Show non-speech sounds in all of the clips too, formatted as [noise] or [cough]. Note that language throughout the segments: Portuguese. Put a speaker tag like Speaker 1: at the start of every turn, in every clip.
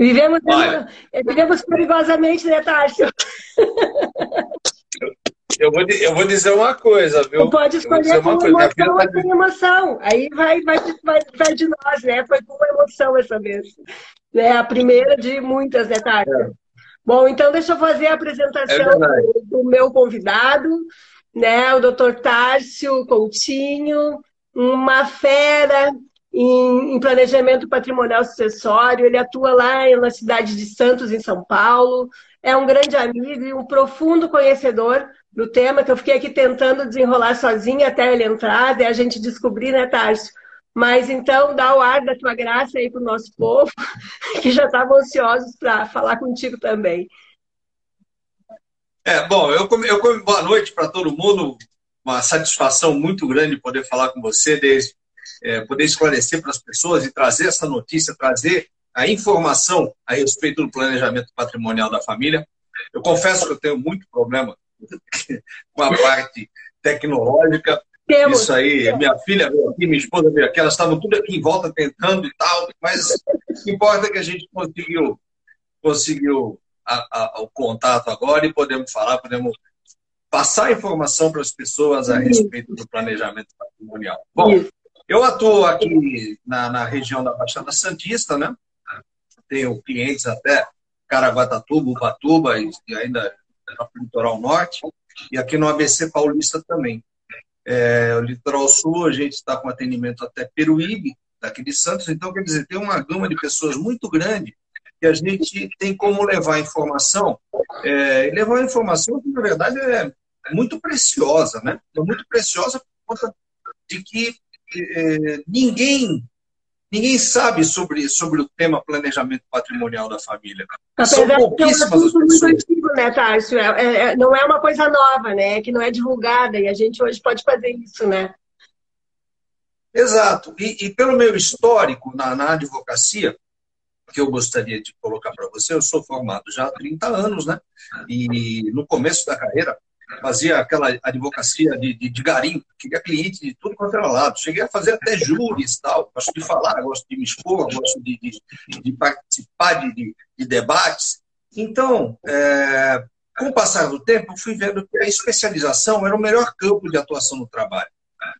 Speaker 1: Vivemos, vivemos perigosamente, né, Tárcio?
Speaker 2: Eu vou, eu vou dizer uma coisa, viu?
Speaker 1: Tu pode escolher com emoção ou sem emoção. Aí vai, vai, vai, vai de nós, né? Foi com emoção essa vez. É a primeira de muitas, né, Tárcio? É. Bom, então deixa eu fazer a apresentação é do meu convidado, né? O doutor Tárcio Coutinho, uma fera em, em, planejamento patrimonial sucessório. Ele atua lá na cidade de Santos, em São Paulo. É um grande amigo e um profundo conhecedor do tema que eu fiquei aqui tentando desenrolar sozinha até ele entrar e a gente descobrir, né, Tárcio? Mas então dá o ar da tua graça aí para o nosso povo, [laughs] que já estavam ansiosos para falar contigo também.
Speaker 2: É, bom, eu, eu boa noite para todo mundo. Uma satisfação muito grande poder falar com você, desde, é, poder esclarecer para as pessoas e trazer essa notícia, trazer a informação a respeito do planejamento patrimonial da família. Eu confesso que eu tenho muito problema [laughs] com a parte tecnológica. Temos. Isso aí, minha filha veio aqui, minha esposa veio aqui, elas estavam tudo aqui em volta tentando e tal, mas o que importa é que a gente conseguiu, conseguiu a, a, o contato agora e podemos falar, podemos passar informação para as pessoas a respeito do planejamento patrimonial. Bom, eu atuo aqui na, na região da Baixada Santista, né? Tenho clientes até Caraguatatuba, Ubatuba e, e ainda para o litoral norte, e aqui no ABC Paulista também. É, o litoral sul, a gente está com atendimento até Peruíbe, daqui de Santos, então, quer dizer, tem uma gama de pessoas muito grande que a gente tem como levar informação, é, levar informação que, na verdade, é muito preciosa, né? É muito preciosa por conta de que é, ninguém Ninguém sabe sobre, sobre o tema planejamento patrimonial da família.
Speaker 1: Apesar São pouquíssimas é um assunto muito antigo, né, Tárcio? É, é, é, não é uma coisa nova, né? Que não é divulgada e a gente hoje pode fazer isso, né?
Speaker 2: Exato. E, e pelo meu histórico na, na advocacia, que eu gostaria de colocar para você, eu sou formado já há 30 anos, né? E no começo da carreira, fazia aquela advocacia de, de, de garimpo, queria cliente de tudo quanto era lado. Cheguei a fazer até júris tal. Gosto de falar, gosto de me expor, gosto de, de, de participar de, de, debates. Então, é, com o passar do tempo, fui vendo que a especialização era o melhor campo de atuação no trabalho.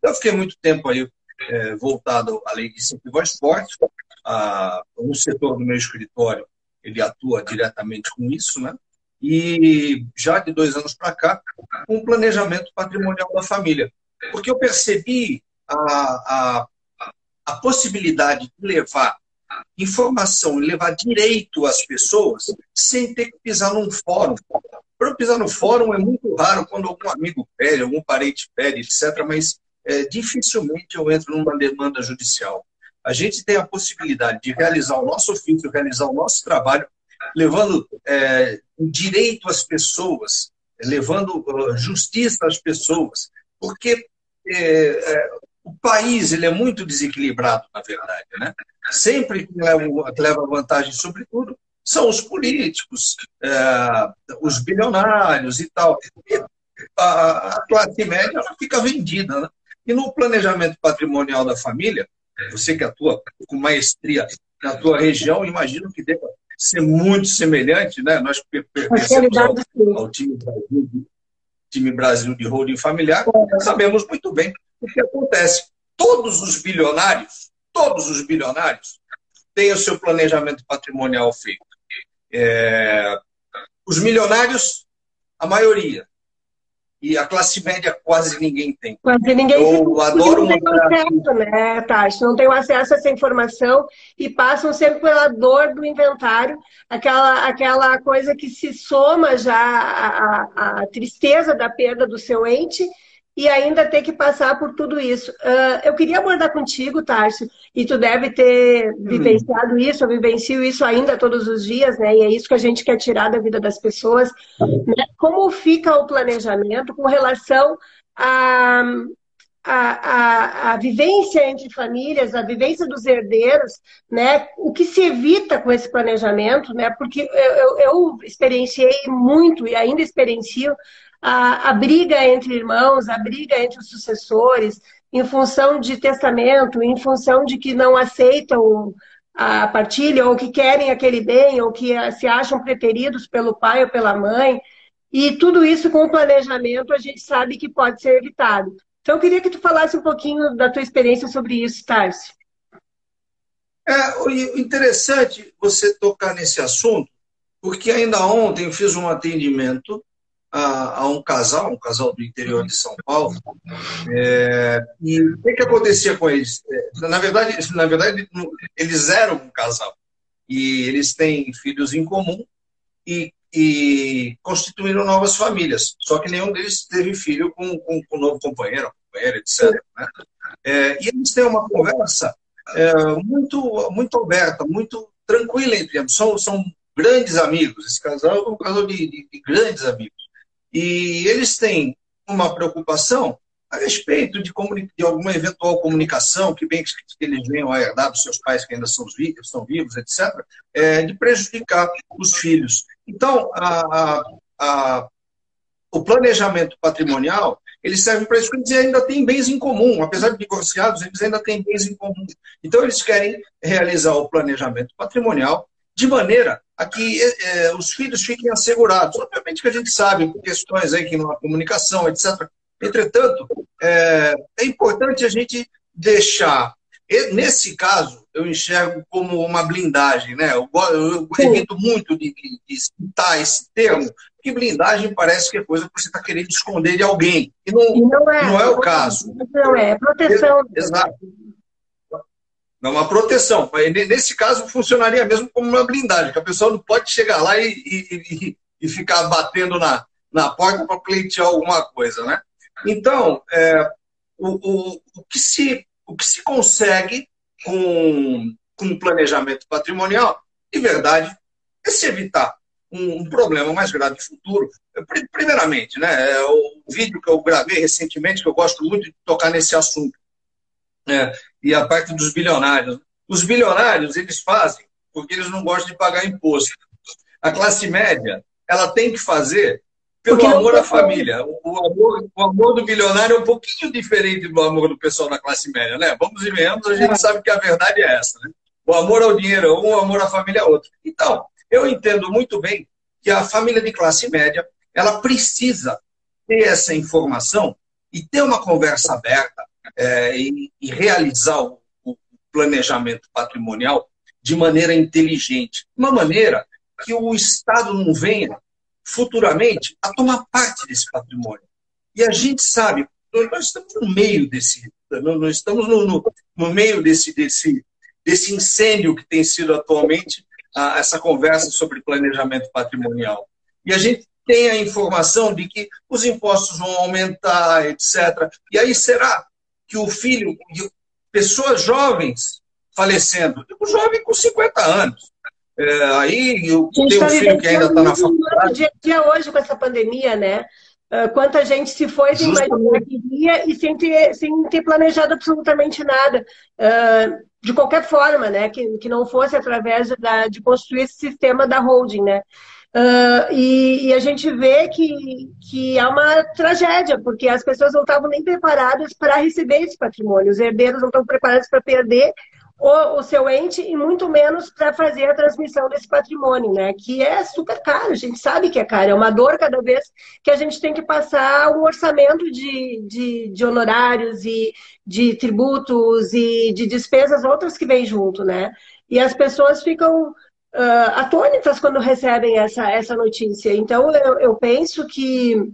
Speaker 2: Eu fiquei muito tempo aí é, voltado à lei de incentivo ao esporte. A, um setor do meu escritório, ele atua diretamente com isso, né? E já de dois anos para cá, um planejamento patrimonial da família. Porque eu percebi a, a, a possibilidade de levar informação levar direito às pessoas sem ter que pisar num fórum. Para pisar no fórum é muito raro quando algum amigo pede, algum parente pede, etc., mas é, dificilmente eu entro numa demanda judicial. A gente tem a possibilidade de realizar o nosso ofício, realizar o nosso trabalho levando é, direito às pessoas, levando uh, justiça às pessoas, porque é, é, o país ele é muito desequilibrado, na verdade. Né? Sempre que leva, que leva vantagem, sobretudo, são os políticos, é, os bilionários e tal. E a, a classe média ela fica vendida. Né? E no planejamento patrimonial da família, você que atua com maestria na tua região, imagino que deva ser muito semelhante, né? Nós pertencemos ao, ao time, Brasil, time Brasil de holding familiar, sabemos muito bem o que acontece. Todos os bilionários, todos os bilionários, têm o seu planejamento patrimonial feito. É, os milionários, a maioria, e a classe média quase ninguém tem.
Speaker 1: Quase ninguém Eu tem, adoro não tem acesso, né, Tati? Não tem acesso a essa informação e passam sempre pela dor do inventário, aquela, aquela coisa que se soma já à, tristeza da perda do seu ente e ainda ter que passar por tudo isso. Uh, eu queria abordar contigo, Tárcio, e tu deve ter hum. vivenciado isso, eu vivencio isso ainda todos os dias, né? E é isso que a gente quer tirar da vida das pessoas. Né? Como fica o planejamento com relação a, a, a, a, vivência entre famílias, a vivência dos herdeiros, né? O que se evita com esse planejamento, né? Porque eu, eu, eu experienciei muito e ainda experiencio a, a briga entre irmãos, a briga entre os sucessores, em função de testamento, em função de que não aceitam a partilha, ou que querem aquele bem, ou que se acham preteridos pelo pai ou pela mãe. E tudo isso com o planejamento a gente sabe que pode ser evitado. Então, eu queria que tu falasse um pouquinho da tua experiência sobre isso, Tarso.
Speaker 2: É interessante você tocar nesse assunto, porque ainda ontem eu fiz um atendimento a, a um casal, um casal do interior de São Paulo, é, e o que, que acontecia com eles? É, na verdade, na verdade, eles eram um casal, e eles têm filhos em comum, e, e constituíram novas famílias, só que nenhum deles teve filho com, com, com um novo companheiro, companheira, etc. Né? É, e eles têm uma conversa é, muito, muito aberta, muito tranquila entre. São, são grandes amigos. Esse casal é um casal de, de, de grandes amigos. E eles têm uma preocupação a respeito de, de, alguma eventual comunicação, que bem que eles venham a herdar dos seus pais que ainda são vivos, estão vivos, etc., é, de prejudicar os filhos. Então, a, a, o planejamento patrimonial ele serve para isso, eles ainda têm bens em comum, apesar de divorciados, eles ainda têm bens em comum. Então, eles querem realizar o planejamento patrimonial de maneira a que é, os filhos fiquem assegurados. Obviamente que a gente sabe, por questões aí que não há comunicação, etc. Entretanto, é, é importante a gente deixar. nesse caso, eu enxergo como uma blindagem, né? Eu, eu evito muito de, de, de citar esse termo, porque blindagem parece que é coisa que você está querendo esconder de alguém. E não, e não, é, não é o caso.
Speaker 1: Não é, é proteção.
Speaker 2: Exato. Uma proteção. Nesse caso, funcionaria mesmo como uma blindagem, que a pessoa não pode chegar lá e, e, e ficar batendo na, na porta para pleitear alguma coisa. Né? Então, é, o, o, o, que se, o que se consegue com, com planejamento patrimonial, de verdade, é se evitar um, um problema mais grave no futuro. Primeiramente, né, é o vídeo que eu gravei recentemente, que eu gosto muito de tocar nesse assunto, é, e a parte dos bilionários. Os bilionários, eles fazem porque eles não gostam de pagar imposto. A classe média, ela tem que fazer pelo porque amor à família. O amor, o amor do bilionário é um pouquinho diferente do amor do pessoal da classe média, né? Vamos e venhamos, a gente é. sabe que a verdade é essa, né? O amor ao dinheiro é um, o amor à família é outro. Então, eu entendo muito bem que a família de classe média, ela precisa ter essa informação e ter uma conversa aberta é, e, e, realizar o, o, planejamento patrimonial de maneira inteligente, uma maneira que o Estado não venha futuramente a tomar parte desse patrimônio. E a gente sabe, nós estamos no meio desse, nós estamos no, no, no meio desse, desse, desse incêndio que tem sido atualmente a, essa conversa sobre planejamento patrimonial. E a gente tem a informação de que os impostos vão aumentar, etc. E aí será que o filho, pessoas jovens falecendo, o jovem com 50 anos, é, aí eu tenho um filho que ainda está na faculdade.
Speaker 1: Dia, dia hoje com essa pandemia, né? Uh, quanta gente se foi sem imaginar que e sem ter, sem ter planejado absolutamente nada. Uh, de qualquer forma, né? Que, que não fosse através da, de construir esse sistema da holding, né? Uh, e, e, a gente vê que, que é uma tragédia, porque as pessoas não estavam nem preparadas para receber esse patrimônio, os herdeiros não estão preparados para perder o, o, seu ente e muito menos para fazer a transmissão desse patrimônio, né? Que é super caro, a gente sabe que é caro, é uma dor cada vez que a gente tem que passar um orçamento de, de, de honorários e de tributos e de despesas outras que vêm junto, né? E as pessoas ficam uh, atônitas quando recebem essa, essa notícia. Então, eu, eu penso que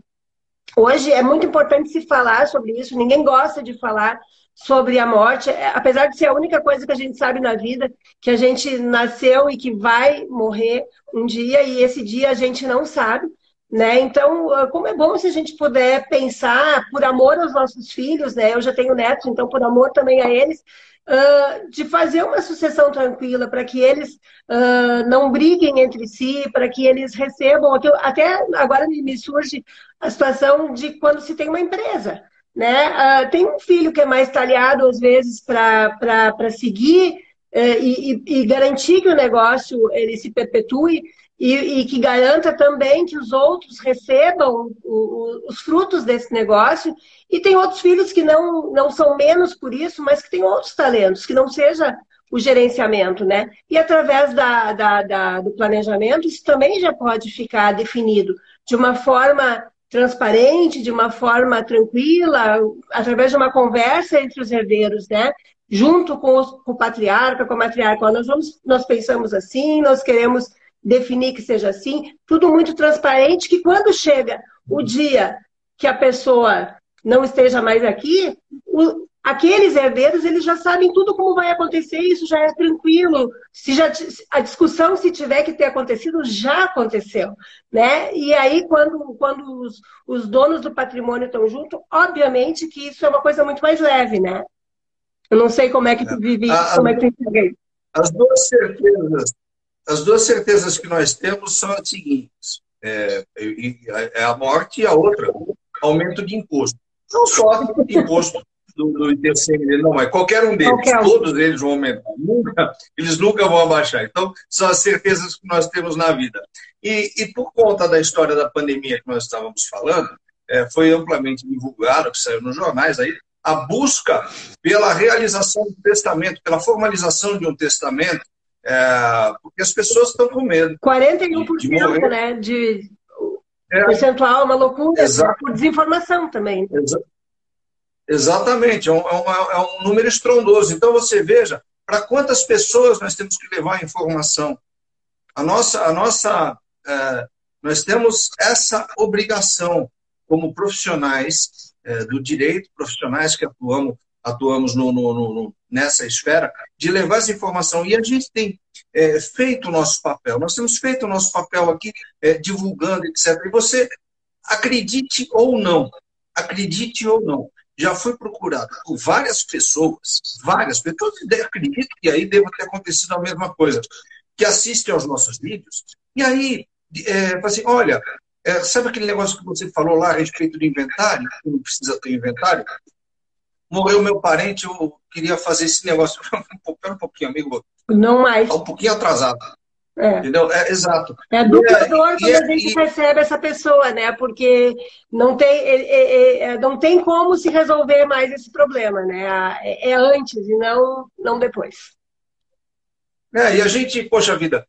Speaker 1: hoje é muito importante se falar sobre isso. Ninguém gosta de falar sobre a morte, é, apesar de ser a única coisa que a gente sabe na vida, que a gente nasceu e que vai morrer um dia, e esse dia a gente não sabe. Né? Então, ah, como é bom se a gente puder pensar por amor aos nossos filhos, né? Eu já tenho netos, então por amor também a eles, uh, de fazer uma sucessão tranquila, para que eles uh, não briguem entre si, para que eles recebam. Até agora me surge a situação de quando se tem uma empresa. Né? Uh, tem um filho que é mais talhado, às vezes, para seguir e, e, e garantir que o negócio ele se perpetue e, e, que garanta também que os outros recebam o, o, os frutos desse negócio. E tem outros filhos que não, não são menos por isso, mas que têm outros talentos, que não seja o gerenciamento, né? E através da, da, da, do planejamento, isso também já pode ficar definido de uma forma transparente, de uma forma tranquila, através de uma conversa entre os herdeiros, né? Junto com, os, com o patriarca, com a matriarca. Nós, vamos, nós pensamos assim, nós queremos definir que seja assim, tudo muito transparente, que quando chega o dia que a pessoa não esteja mais aqui, o, aqueles herdeiros eles já sabem tudo como vai acontecer, isso já é tranquilo. Se já a discussão se tiver que ter acontecido já aconteceu, né? E aí quando quando os, os donos do patrimônio estão juntos, obviamente que isso é uma coisa muito mais leve, né? Eu não sei como é que tu vive, a, como é que tu enxerga
Speaker 2: As duas certezas, as duas certezas que nós temos são as seguintes: é, é a morte e a outra, aumento de imposto. Não só imposto do, do ITCM, não, mas qualquer um deles, qualquer um. todos eles vão aumentar. Nunca, eles nunca vão abaixar. Então, são as certezas que nós temos na vida. E, e por conta da história da pandemia que nós estávamos falando, é, foi amplamente divulgado, que saiu nos jornais aí, a busca pela realização do testamento, pela formalização de um testamento, é, porque as pessoas estão com medo.
Speaker 1: 41% de, de né? De é, percentual, uma loucura, exato. por desinformação também. Exato.
Speaker 2: Exatamente, é um, é, é um número estrondoso. Então você veja para quantas pessoas nós temos que levar a informação. A nossa, a nossa, é, nós temos essa obrigação como profissionais é, do direito, profissionais que atuamos, atuamos no, no, no, nessa esfera, de levar essa informação. E a gente tem é, feito o nosso papel. Nós temos feito o nosso papel aqui, é, divulgando, etc. E você, acredite ou não, acredite ou não, já foi procurado por várias pessoas, várias pessoas, acredito que aí deva ter acontecido a mesma coisa, que assistem aos nossos vídeos, e aí, é, assim, olha, é, sabe aquele negócio que você falou lá a respeito do inventário, não precisa ter inventário? Morreu meu parente, eu queria fazer esse negócio. [laughs] Espera um pouquinho, amigo.
Speaker 1: Não mais. Está
Speaker 2: um pouquinho atrasado. É. Entendeu? É, exato.
Speaker 1: É duplador é, quando a gente e... percebe essa pessoa, né? Porque não tem, é, é, não tem como se resolver mais esse problema, né? É, antes e não, não depois.
Speaker 2: É, e a gente, poxa vida,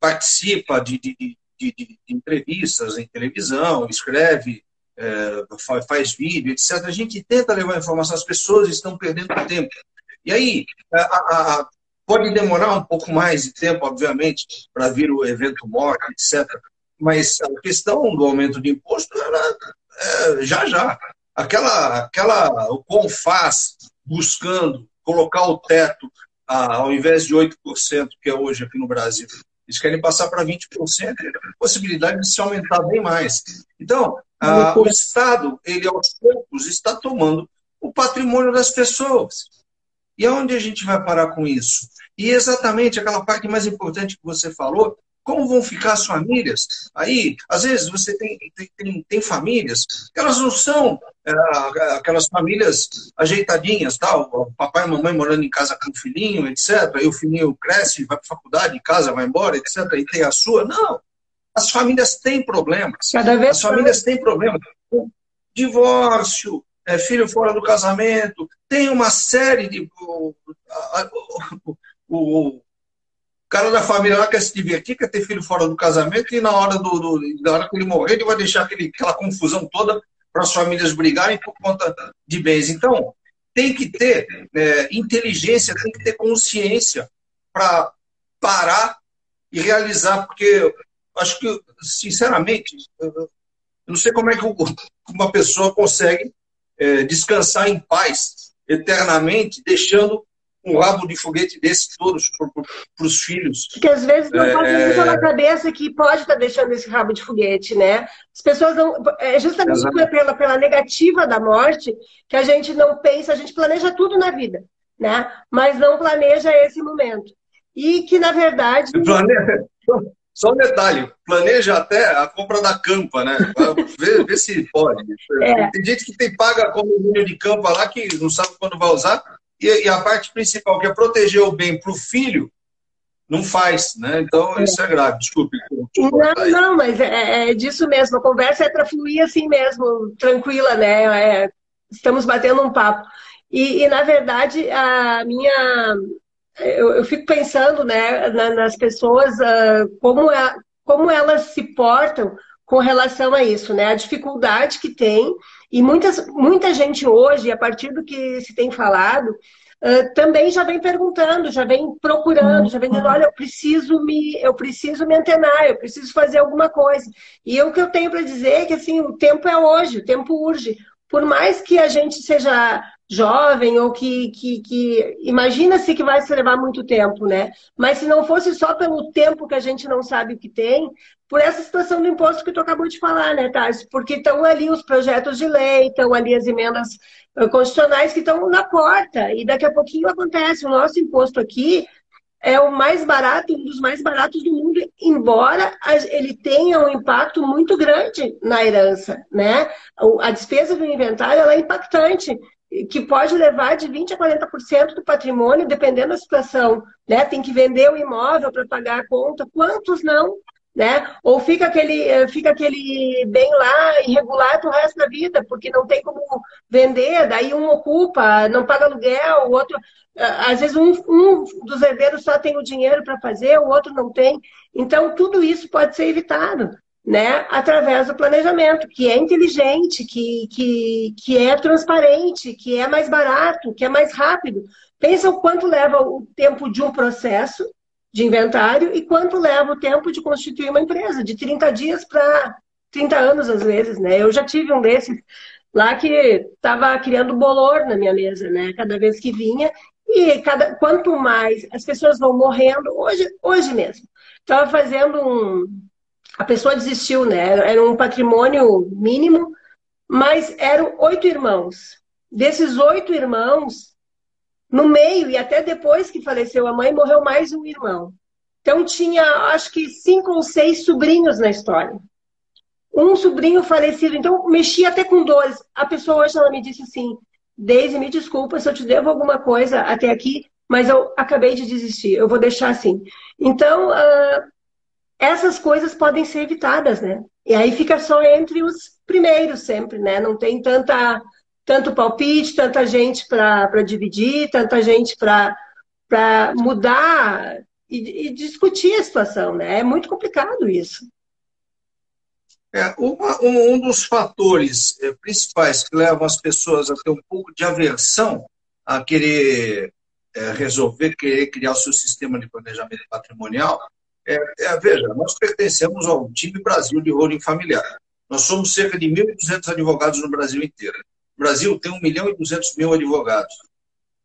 Speaker 2: participa de, de, de, de, entrevistas em televisão, escreve, faz, faz vídeo, etc. A gente tenta levar informação, as pessoas estão perdendo tempo. E aí, a, a, Pode demorar um pouco mais de tempo, obviamente, para vir o evento morte, etc. Mas a questão do aumento de imposto era é, já já. Aquela, aquela, o CONFAS buscando colocar o teto a, ao invés de 8%, que é hoje aqui no Brasil, eles querem passar para 20%, a possibilidade de se aumentar bem mais. Então, a, o Estado, ele aos poucos está tomando o patrimônio das pessoas. E aonde a gente vai parar com isso? E exatamente aquela parte mais importante que você falou, como vão ficar as famílias? Aí, às vezes, você tem, tem, tem famílias que elas não são é, aquelas famílias ajeitadinhas, tal, o papai e mamãe morando em casa com o filhinho, etc. E o filhinho cresce, vai para a faculdade, casa, vai embora, etc. E tem a sua. Não. As famílias têm problemas. Cada vez as famílias têm problemas. Divórcio, é, filho fora do casamento, tem uma série de. O, o, o, cara da família lá quer se divertir, quer ter filho fora do casamento, e na hora, do, do na hora que ele morrer, ele vai deixar aquele, aquela confusão toda para as famílias brigarem por conta de bens. Então, tem que ter é, inteligência, tem que ter consciência para parar e realizar, porque acho que, sinceramente, eu não sei como é que uma pessoa consegue é, descansar em paz eternamente, deixando um rabo de foguete desse todos para os filhos.
Speaker 1: Porque às vezes não passa é... muito na cabeça que pode estar tá deixando esse rabo de foguete, né? As pessoas não. É justamente pela, pela negativa da morte que a gente não pensa, a gente planeja tudo na vida, né? Mas não planeja esse momento. E que, na verdade.
Speaker 2: Planeja. Só um detalhe, planeja até a compra da campa, né? Vê, vê se pode. É. Tem gente que tem paga condomínio de campa lá que não sabe quando vai usar, e, e a parte principal, que é proteger o bem para o filho, não faz, né? Então é. isso é grave, desculpe.
Speaker 1: Não, não, mas é, é, disso mesmo. A conversa é para fluir assim mesmo, tranquila, né? É, estamos batendo um papo. E, e, na verdade, a minha, eu, eu fico pensando né, nas pessoas, uh, como, é, como elas se portam com relação a isso, né? A dificuldade que tem, e muitas, muita gente hoje, a partir do que se tem falado, uh, também já vem perguntando, já vem procurando, já vem dizendo, olha, eu preciso me, eu preciso me antenar, eu preciso fazer alguma coisa. E o que eu tenho para dizer é que assim, o tempo é hoje, o tempo urge. Por mais que a gente seja jovem ou que, que, que imagina-se que vai se levar muito tempo, né? Mas se não fosse só pelo tempo que a gente não sabe o que tem, por essa situação do imposto que tu acabou de falar, né, Tarso? Porque estão ali os projetos de lei, estão ali as emendas constitucionais que estão na porta, e daqui a pouquinho acontece. O nosso imposto aqui é o mais barato, um dos mais baratos do mundo, embora ele tenha um impacto muito grande na herança, né? A despesa do inventário é impactante que pode levar de 20% a 40% do patrimônio, dependendo da situação. Né? Tem que vender o imóvel para pagar a conta. Quantos não? Né? Ou fica aquele, eh, fica aquele bem lá irregular o resto da vida, porque não tem como vender, daí um ocupa, não paga aluguel, o outro. Às vezes um, um dos herdeiros só tem o dinheiro para fazer, o outro não tem. Então, tudo isso pode ser evitado né, através do planejamento, que é inteligente, que, que, que é transparente, que é mais barato, que é mais rápido. Pensa o quanto leva o tempo de um processo de inventário e quanto leva o tempo de constituir uma empresa, de 30 dias para 30 anos, às vezes, né? Eu já tive um desses lá que estava criando bolor na minha mesa, né? Cada vez que vinha. E cada, quanto mais as pessoas vão morrendo, hoje, hoje mesmo, estava fazendo um, a pessoa desistiu, né? Era um patrimônio mínimo, mas eram oito irmãos. Desses oito irmãos, no meio e até depois que faleceu a mãe, morreu mais um irmão. Então tinha, acho que cinco ou seis sobrinhos na história. Um sobrinho falecido, então mexia até com dores. A pessoa hoje ela me disse assim: Deise, me desculpa se eu te devo alguma coisa até aqui, mas eu acabei de desistir, eu vou deixar assim. Então, uh, essas coisas podem ser evitadas, né? E aí fica só entre os primeiros sempre, né? Não tem tanta tanto palpite, tanta gente para dividir, tanta gente para mudar e, e, discutir a situação, né? É muito complicado isso.
Speaker 2: É, uma, um, um, dos fatores é, principais que levam as pessoas a ter um pouco de aversão a querer é, resolver, querer criar o seu sistema de planejamento patrimonial é, é, veja, nós pertencemos ao time Brasil de holding familiar. Nós somos cerca de 1.200 advogados no Brasil inteiro. O Brasil tem 1 milhão e 200 mil advogados.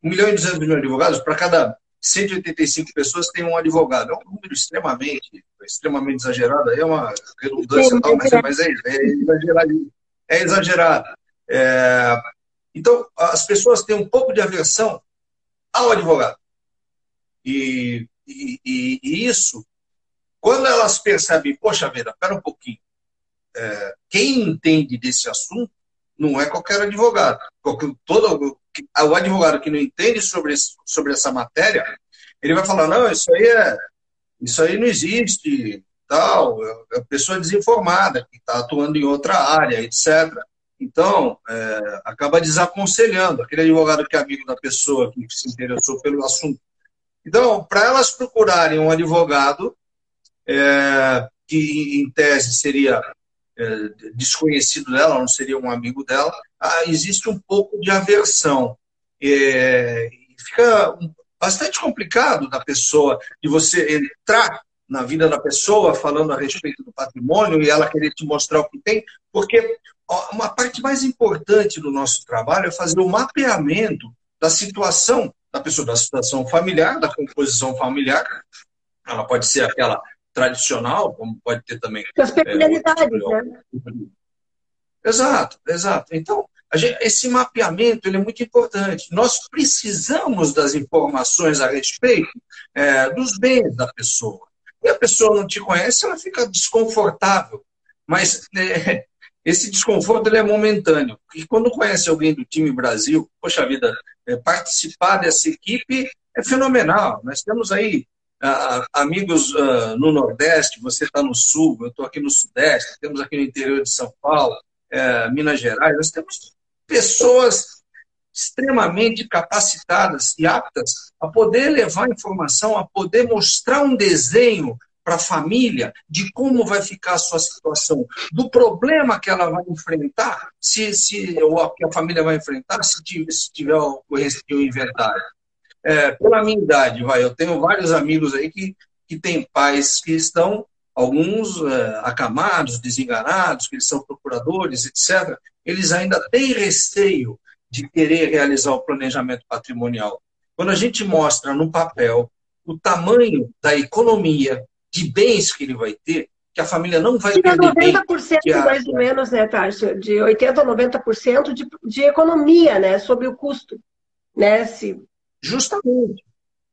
Speaker 2: 1 milhão e 200 mil advogados, para cada 185 pessoas tem um advogado. É um número extremamente, extremamente exagerado, é uma redundância, tal, mas, é, mas é, é exagerado. É exagerado. É, então, as pessoas têm um pouco de aversão ao advogado. E, e, e, e isso quando elas percebem, poxa vida, pera um pouquinho, é, quem entende desse assunto não é qualquer advogado. Todo, o advogado que não entende sobre, sobre essa matéria, ele vai falar, não, isso aí, é, isso aí não existe, tal, é a pessoa desinformada, que está atuando em outra área, etc. Então, é, acaba desaconselhando aquele advogado que é amigo da pessoa que se interessou pelo assunto. Então, para elas procurarem um advogado, é, que em tese seria é, desconhecido dela, não seria um amigo dela, ah, existe um pouco de aversão. É, fica bastante complicado da pessoa, de você entrar na vida da pessoa falando a respeito do patrimônio e ela querer te mostrar o que tem, porque uma parte mais importante do nosso trabalho é fazer o mapeamento da situação da pessoa, da situação familiar, da composição familiar. Ela pode ser aquela tradicional, como pode ter também.
Speaker 1: As peculiaridades, é, né?
Speaker 2: Exato, exato. Então, gente, esse mapeamento ele é muito importante. Nós precisamos das informações a respeito é, dos bens da pessoa. E a pessoa não te conhece, ela fica desconfortável. Mas é, [laughs] esse desconforto ele é momentâneo. E quando conhece alguém do time Brasil, poxa vida, é, participar dessa equipe é fenomenal. Nós temos aí uh, amigos uh, no Nordeste, você está no Sul, eu estou aqui no Sudeste, temos aqui no interior de São Paulo, uh, Minas Gerais, nós temos pessoas extremamente capacitadas e aptas a poder levar informação, a poder mostrar um desenho para a família de como vai ficar a sua situação, do problema que ela vai enfrentar, se, se ou que a família vai enfrentar se tiver, se tiver ocorrência de um inventário. É, pela minha idade, vai, eu tenho vários amigos aí que, que têm pais que estão, alguns é, acamados, desenganados, que eles são procuradores, etc. Eles ainda têm receio de querer realizar o planejamento patrimonial. Quando a gente mostra no papel o tamanho da economia de bens que ele vai ter, que a família não vai
Speaker 1: ter. 90% bem, a... mais ou menos, né, Tárcio? De 80% a 90% de, de economia, né? Sobre o custo. Né? Se...
Speaker 2: Justamente.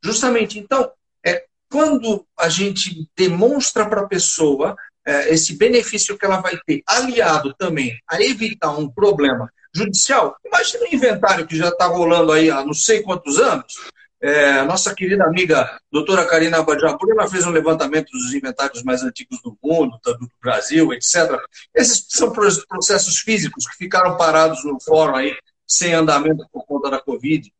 Speaker 2: Justamente. Então, é, quando a gente demonstra para a pessoa é, esse benefício que ela vai ter, aliado também a evitar um problema judicial, imagina o inventário que já está rolando aí há não sei quantos anos, é, nossa querida amiga doutora Karina Abadjapur, ela fez um levantamento dos inventários mais antigos do mundo, do Brasil, etc. Esses são processos físicos que ficaram parados no fórum aí, sem andamento por conta da Covid.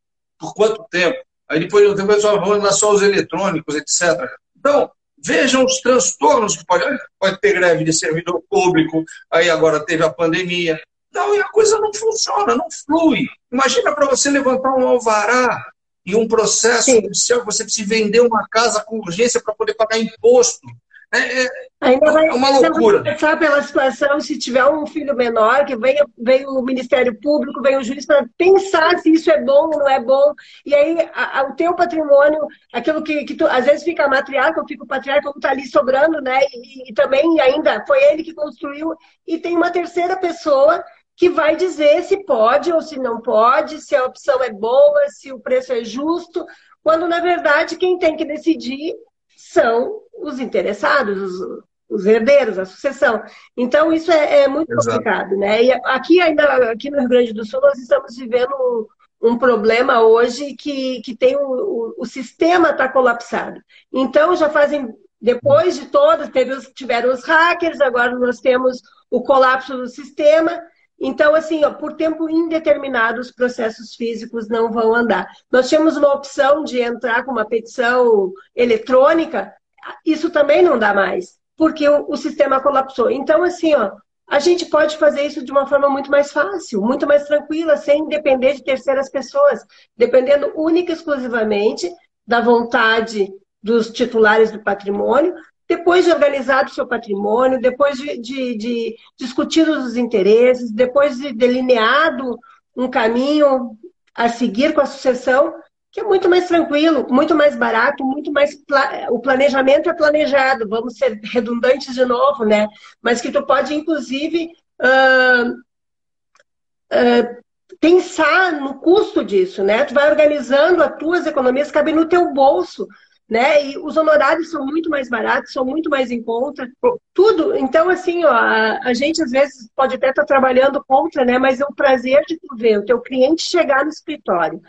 Speaker 2: Por quanto tempo? Aí depois, depois vão andar só os eletrônicos, etc. Então, vejam os transtornos que pode, pode ter greve de servidor público, aí agora teve a pandemia. Não, e a coisa não funciona, não flui. Imagina para você levantar um alvará em um processo Sim. judicial, você precisa vender uma casa com urgência para poder pagar imposto. É, é,
Speaker 1: ainda vai, é uma loucura. Ainda pela situação, se tiver um filho menor, que venha, vem o Ministério Público, vem o juiz para pensar se isso é bom ou não é bom. E aí, a, a, o teu patrimônio, aquilo que, que tu, às vezes fica a matriarca, ou fica o patriarca, como está ali sobrando, né? E, e também ainda foi ele que construiu. E tem uma terceira pessoa que vai dizer se pode ou se não pode, se a opção é boa, se o preço é justo, quando na verdade quem tem que decidir são os interessados, os, os herdeiros, a sucessão. Então isso é, é muito Exato. complicado, né? E aqui ainda aqui no Rio Grande do Sul nós estamos vivendo um, um problema hoje que, que tem o, o, o sistema está colapsado. Então já fazem depois de todas, teve os, tiveram os hackers, agora nós temos o colapso do sistema. Então, assim, ó, por tempo indeterminado, os processos físicos não vão andar. Nós tínhamos uma opção de entrar com uma petição eletrônica, isso também não dá mais, porque o, o sistema colapsou. Então, assim, ó, a gente pode fazer isso de uma forma muito mais fácil, muito mais tranquila, sem depender de terceiras pessoas, dependendo única e exclusivamente da vontade dos titulares do patrimônio, depois de organizado o seu patrimônio, depois de, de, de discutidos os interesses, depois de delineado um caminho a seguir com a sucessão, que é muito mais tranquilo, muito mais barato, muito mais. O planejamento é planejado, vamos ser redundantes de novo, né? Mas que tu pode, inclusive, uh, uh, pensar no custo disso, né? Tu vai organizando as tuas economias, cabe no teu bolso né? E os honorários são muito mais baratos, são muito mais em conta, tudo. Então, assim, ó, a, a gente às vezes pode até estar tá trabalhando contra, né? Mas é o prazer de tu ver o teu cliente chegar no escritório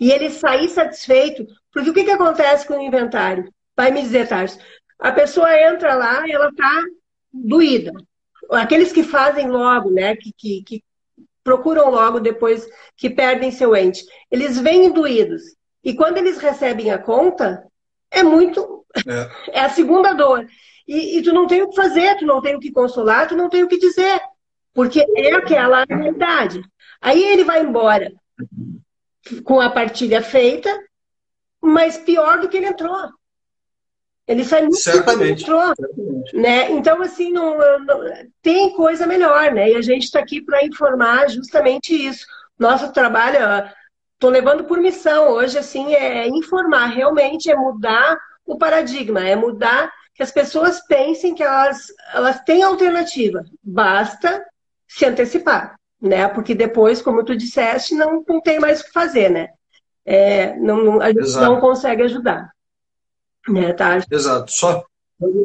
Speaker 1: e ele sair satisfeito, porque o que, que acontece com o inventário? Vai me dizer, Tarso, a pessoa entra lá e ela tá doída. Aqueles que fazem logo, né? Que, que, que procuram logo depois que perdem seu ente, eles vêm doídos. E quando eles recebem a conta, é muito. É, [laughs] é a segunda dor. E, e, tu não tem o que fazer, tu não tem o que consolar, tu não tem o que dizer. Porque é aquela realidade. Aí ele vai embora com a partilha feita, mas pior do que ele entrou. Ele sai muito
Speaker 2: Certamente.
Speaker 1: entrou. Né? Então, assim, não, não, tem coisa melhor, né? E a gente está aqui para informar justamente isso. Nosso trabalho, estou levando por missão hoje, assim, é informar, realmente é mudar o paradigma, é mudar que as pessoas pensem que elas, elas têm alternativa. Basta se antecipar, né? Porque depois, como tu disseste, não, não tem mais o que fazer, né? É, não, a gente Exato. não consegue ajudar. Né, tá?
Speaker 2: Exato. Só,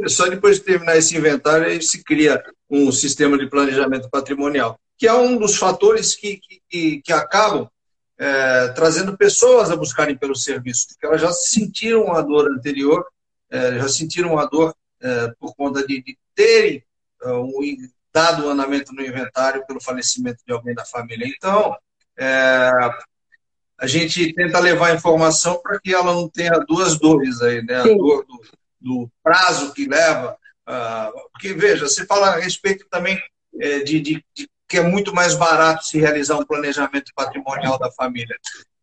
Speaker 2: só depois de terminar esse inventário, aí se cria um sistema de planejamento patrimonial, que é um dos fatores que, que, que acabam é, trazendo pessoas a buscarem pelo serviço, porque elas já sentiram a dor anterior, é, já sentiram a dor é, por conta de, de terem é, um dado andamento no inventário pelo falecimento de alguém da família. Então, é, a gente tenta levar a informação para que ela não tenha duas dores aí, né? A dor do, do prazo que leva. Uh, porque, veja, você fala a respeito também é, de, de, de, que é muito mais barato se realizar um planejamento patrimonial da família.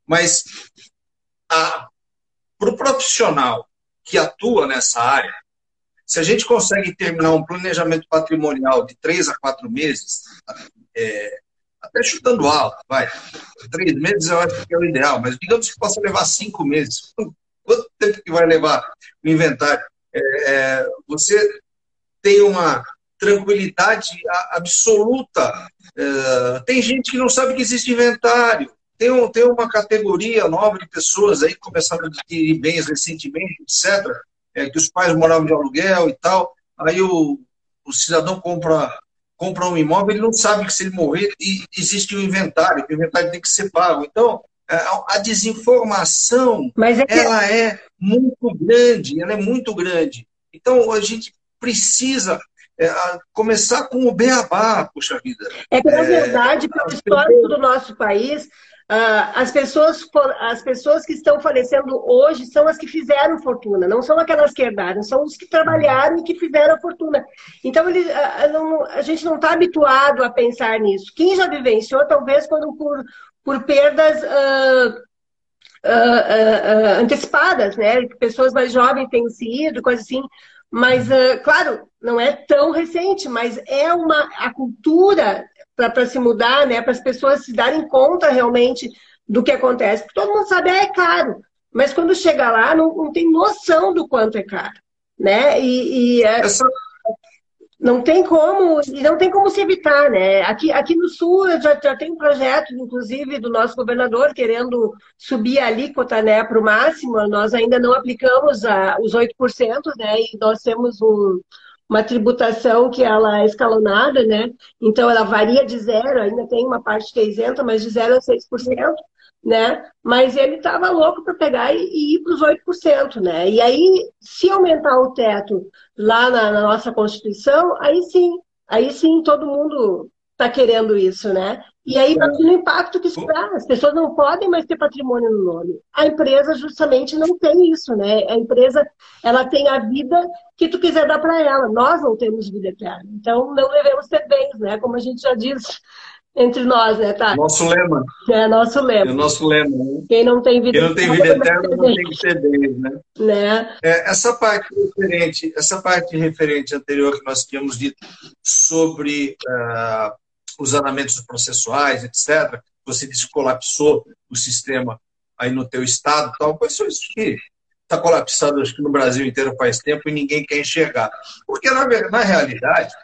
Speaker 2: Mas para o profissional que atua nessa área, se a gente consegue terminar um planejamento patrimonial de três a quatro meses, é, até chutando alto, vai. Três meses eu acho que é o ideal, mas digamos que possa levar cinco meses. Quanto tempo que vai levar o inventário? É, é, você tem uma tranquilidade absoluta. É, tem gente que não sabe que existe inventário. Tem, um, tem uma categoria nova de pessoas aí que começaram a adquirir bens recentemente, etc., é, que os pais moravam de aluguel e tal. Aí o, o cidadão compra compra um imóvel, ele não sabe que se ele morrer, existe um inventário, que o inventário tem que ser pago. Então, é, a desinformação, é que... ela é muito grande, ela é muito grande. Então, a gente precisa é, começar com o beabá, puxa vida.
Speaker 1: É que, na é, verdade, pelo histórico do nosso país, Uh, as, pessoas, as pessoas que estão falecendo hoje são as que fizeram fortuna, não são aquelas que herdaram, são os que trabalharam e que fizeram a fortuna. Então, ele, uh, não, a gente não está habituado a pensar nisso. Quem já vivenciou, talvez, quando por, por perdas uh, antecipadas, né? Pessoas mais jovens têm sido, coisa assim. Mas, claro, não é tão recente, mas é uma a cultura para se mudar, né? Para as pessoas se darem conta realmente do que acontece. Porque todo mundo sabe, ah, é caro. Mas quando chega lá, não, não tem noção do quanto é caro. Né? E, e é, não tem como, e não tem como se evitar, né? Aqui, aqui no Sul já, já tem um projeto, inclusive, do nosso governador querendo subir a alíquota né, para o máximo. Nós ainda não aplicamos a, os 8%, né? E nós temos um, uma tributação que ela é escalonada, né? Então ela varia de zero, ainda tem uma parte que é isenta, mas de zero a 6%, né? Mas ele estava louco para pegar e, e ir para os 8%, né? E aí, se aumentar o teto lá na, na nossa Constituição, aí sim, aí sim todo mundo está querendo isso, né? E aí, imagina o impacto que isso dá. As pessoas não podem mais ter patrimônio no nome. A empresa justamente não tem isso, né? A empresa, ela tem a vida que tu quiser dar para ela. Nós não temos vida eterna. Então, não devemos ter bens, né? Como a gente já disse entre nós, né, tá?
Speaker 2: Nosso lema.
Speaker 1: É nosso lema. É
Speaker 2: nosso lema. Né?
Speaker 1: Quem não tem vida,
Speaker 2: Quem não tem vida eterna não tem que ter bens, né?
Speaker 1: né?
Speaker 2: É, essa parte referente, essa parte referente anterior que nós tínhamos dito sobre uh, os andamentos processuais, etc. Você disse que colapsou o sistema aí no teu estado, tal, pois isso que está colapsado acho que no Brasil inteiro faz tempo e ninguém quer enxergar. Porque, na, na realidade,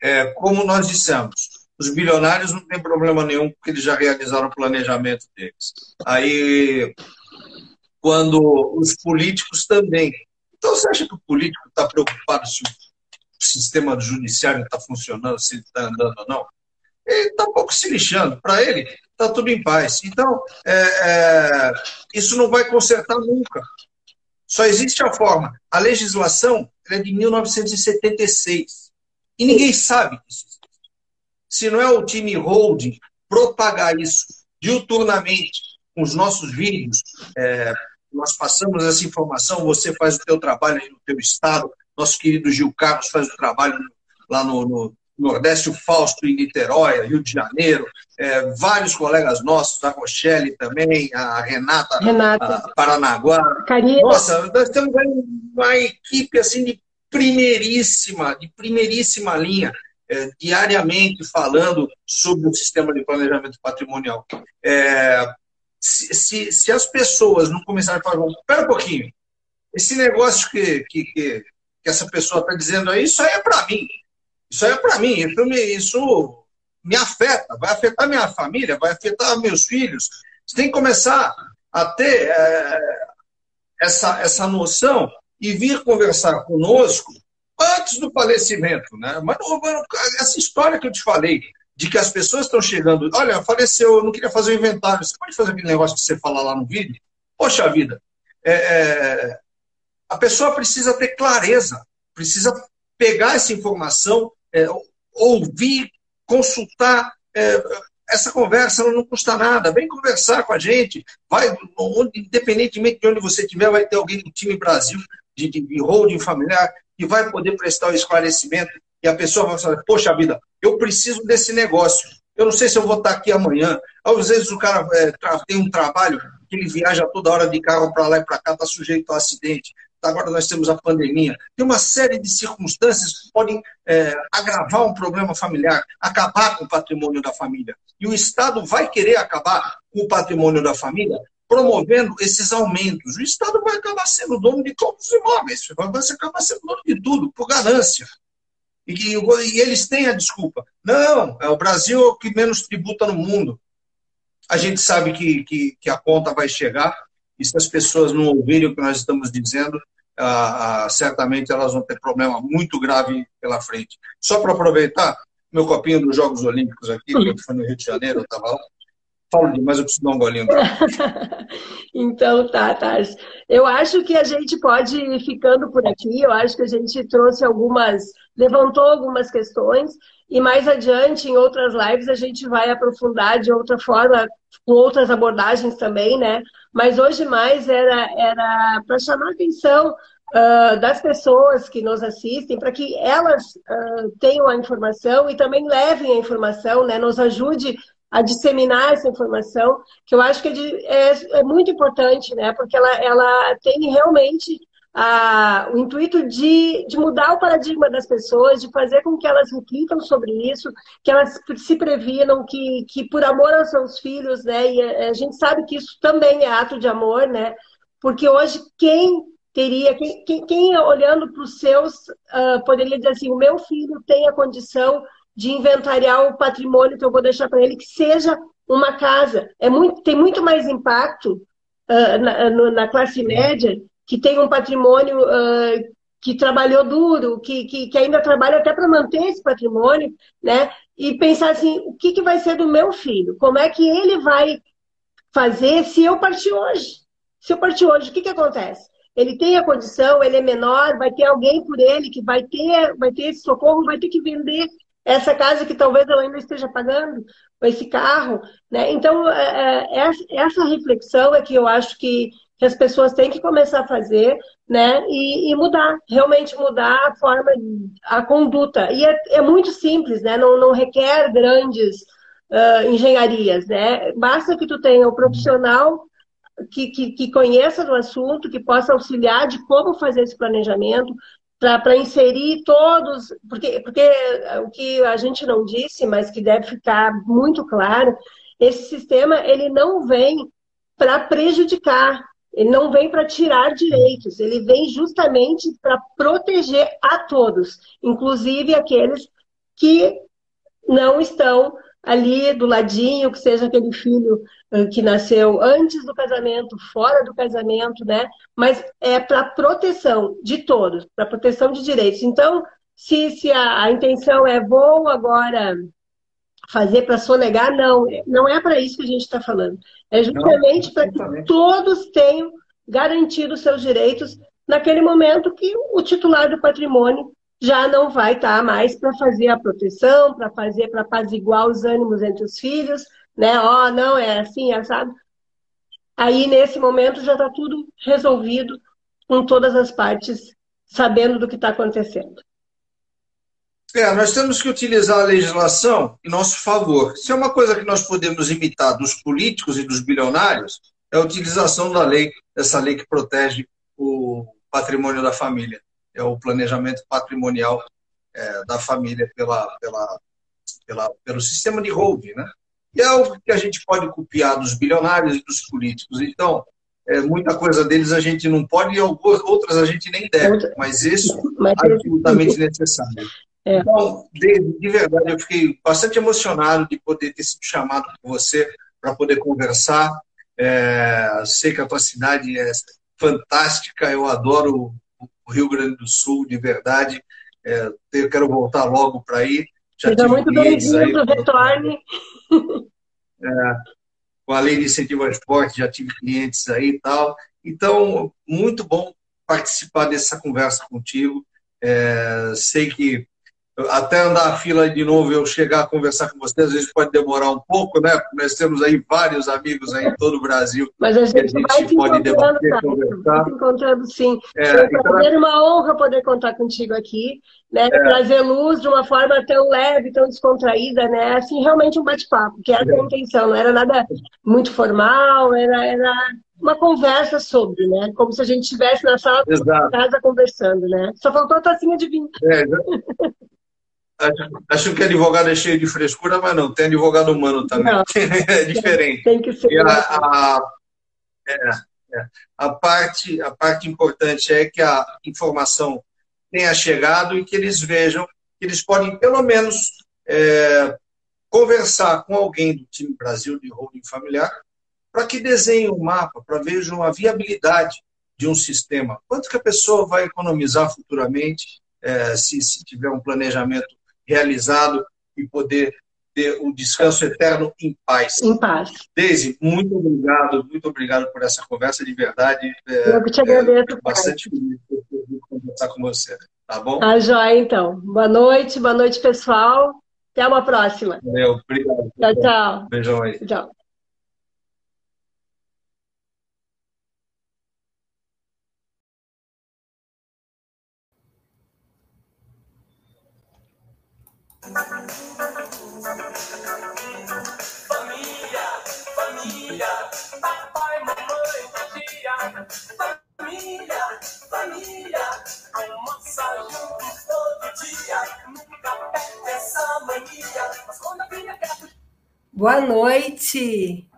Speaker 2: é, como nós dissemos, os bilionários não têm problema nenhum porque eles já realizaram o planejamento deles. Aí, quando os políticos também. Então, você acha que o político está preocupado se o sistema judiciário está funcionando, se está andando ou não? ele está um pouco se lixando. Para ele, está tudo em paz. Então, é, é, isso não vai consertar nunca. Só existe a forma. A legislação é de 1976. E ninguém sabe disso. Se não é o time holding propagar isso diuturnamente com os nossos vídeos, é, nós passamos essa informação, você faz o teu trabalho no teu estado, nosso querido Gil Carlos faz o trabalho lá no, no, Nordeste, o Fausto em Niterói, Rio de Janeiro, é, vários colegas nossos, a Rochelle também, a Renata, Renata. A Paranaguá.
Speaker 1: Carinha.
Speaker 2: Nossa, nós temos uma equipe assim de primeiríssima, de primeiríssima linha, é, diariamente falando sobre o sistema de planejamento patrimonial. É, se, se, se, as pessoas não começarem a falar, espera um pouquinho, esse negócio que, que, que, que essa pessoa está dizendo aí, isso aí é para mim. Isso é para mim, isso me, isso me afeta, vai afetar minha família, vai afetar meus filhos. Você tem que começar a ter é, essa, essa noção e vir conversar conosco antes do falecimento. Né? Mas essa história que eu te falei, de que as pessoas estão chegando, olha, faleceu, eu não queria fazer o inventário, você pode fazer aquele negócio que você fala lá no vídeo? Poxa vida, é, é, a pessoa precisa ter clareza, precisa pegar essa informação é, ouvir, consultar, é, essa conversa não custa nada. Vem conversar com a gente. Vai, onde, independentemente de onde você estiver, vai ter alguém do time Brasil, de, de, de holding familiar, que vai poder prestar o esclarecimento. E a pessoa vai falar: Poxa vida, eu preciso desse negócio. Eu não sei se eu vou estar aqui amanhã. Às vezes o cara é, tem um trabalho que ele viaja toda hora de carro para lá e para cá, está sujeito a acidente. Agora nós temos a pandemia. Tem uma série de circunstâncias que podem é, agravar um problema familiar, acabar com o patrimônio da família. E o Estado vai querer acabar com o patrimônio da família promovendo esses aumentos. O Estado vai acabar sendo dono de todos os imóveis, vai acabar sendo dono de tudo, por ganância. E, e, eles têm a desculpa. Não, é o Brasil é o que menos tributa no mundo. A gente sabe que, que, que a conta vai chegar, e se as pessoas não ouvirem o que nós estamos dizendo, ah, ah, certamente elas vão ter problema muito grave pela frente. Só para aproveitar, meu copinho dos Jogos Olímpicos aqui, que foi no Rio de Janeiro, eu estava lá. Falo demais, eu preciso dar um golinho. [laughs]
Speaker 1: então, tá, Tars. Eu acho que a gente pode ir ficando por aqui. Eu acho que a gente trouxe algumas, levantou algumas questões. E mais adiante, em outras lives, a gente vai aprofundar de outra forma, com outras abordagens também, né? Mas hoje mais era era para chamar a atenção uh, das pessoas que nos assistem, para que elas uh, tenham a informação e também levem a informação, né? Nos ajude a disseminar essa informação, que eu acho que é, é, é muito importante, né? Porque ela, ela tem realmente a, o intuito de, de mudar o paradigma das pessoas, de fazer com que elas reflitam sobre isso, que elas se previnam, que, que por amor aos seus filhos, né? E a, a gente sabe que isso também é ato de amor, né? Porque hoje quem teria, quem, quem, quem olhando para os seus, uh, poderia dizer assim, o meu filho tem a condição de inventariar o patrimônio que eu vou deixar para ele, que seja uma casa. É muito, tem muito mais impacto uh, na, na, classe média que tem um patrimônio uh, que trabalhou duro, que, que, que ainda trabalha até para manter esse patrimônio, né? E pensar assim, o que, que vai ser do meu filho? Como é que ele vai fazer se eu partir hoje? Se eu partir hoje, o que, que acontece? Ele tem a condição, ele é menor, vai ter alguém por ele que vai ter, vai ter esse socorro, vai ter que vender essa casa que talvez eu ainda esteja pagando, esse carro, né? Então, é, é, essa reflexão é que eu acho que, que as pessoas têm que começar a fazer, né? E, e mudar, realmente mudar a forma, a conduta. E é, é muito simples, né? Não, não requer grandes uh, engenharias, né? Basta que tu tenha o um profissional que, que, que, conheça do assunto, que possa auxiliar de como fazer esse planejamento, para inserir todos, porque, porque o que a gente não disse, mas que deve ficar muito claro, esse sistema ele não vem para prejudicar, ele não vem para tirar direitos, ele vem justamente para proteger a todos, inclusive aqueles que não estão ali do ladinho, que seja aquele filho que nasceu antes do casamento, fora do casamento, né? Mas é para proteção de todos, para proteção de direitos. Então, se, se a, a intenção é vou agora fazer para sonegar, não, não é para isso que a gente está falando. É justamente para que todos tenham garantido seus direitos naquele momento que o titular do patrimônio já não vai estar tá mais para fazer a proteção, para fazer, para apaziguar os ânimos entre os filhos, né? Ó, oh, não, é assim, é sabe? Aí, nesse momento, já está tudo resolvido com todas as partes sabendo do que está acontecendo.
Speaker 2: É, nós temos que utilizar a legislação em nosso favor. Se é uma coisa que nós podemos imitar dos políticos e dos bilionários, é a utilização da lei, dessa lei que protege o patrimônio da família. É o planejamento patrimonial é, da família pela, pela, pela, pelo sistema de holding, né? E é algo que a gente pode copiar dos bilionários e dos políticos. Então, é, muita coisa deles a gente não pode e outras a gente nem deve, mas isso é absolutamente necessário. É. Então, de, de, verdade, eu fiquei bastante emocionado de poder ter sido chamado por você para poder conversar. É, sei que a tua cidade é fantástica, eu adoro o Rio Grande do Sul, de verdade. É, eu quero voltar logo para aí.
Speaker 1: Já Seja muito bem-vindo, retorne.
Speaker 2: É, com a lei de incentivo ao esporte, já tive clientes aí e tal. Então, muito bom participar dessa conversa contigo. É, sei que até andar a fila de novo eu chegar a conversar com vocês, às vezes pode demorar um pouco, né? Nós temos aí vários amigos aí em todo o Brasil.
Speaker 1: Mas a gente, a gente pode debater, tá? conversar. Se encontrando sim. É, Foi então... uma honra poder contar contigo aqui, né? É. Trazer luz de uma forma tão leve, tão descontraída, né? Assim, realmente um bate-papo, que era é. a intenção, não era nada muito formal, era, era uma conversa sobre, né? Como se a gente estivesse na sala de casa conversando, né? Só faltou a tacinha de vinho. É, [laughs]
Speaker 2: Acho que advogado é cheio de frescura, mas não, tem advogado humano também. Não, [laughs] é diferente.
Speaker 1: Tem que ser.
Speaker 2: A, a, é, é, a, parte, a parte importante é que a informação tenha chegado e que eles vejam que eles podem, pelo menos, é, conversar com alguém do time Brasil de holding familiar para que desenhe um mapa, para vejam a viabilidade de um sistema. Quanto que a pessoa vai economizar futuramente é, se, se tiver um planejamento realizado e poder ter um descanso eterno em paz.
Speaker 1: Em paz.
Speaker 2: Deise, muito obrigado, muito obrigado por essa conversa de verdade.
Speaker 1: É, Eu que te agradeço.
Speaker 2: É, bastante feliz de conversar com você, tá bom?
Speaker 1: Tá joia, então. Boa noite, boa noite, pessoal. Até uma próxima.
Speaker 2: Valeu, obrigado.
Speaker 1: Tchau, tchau.
Speaker 2: Beijão aí.
Speaker 1: Tchau.
Speaker 3: Família, família, papai, mamãe, tia. Família, família, almoça junto todo dia. Nunca perde essa mania. Mas quando a filha quer... Boa noite.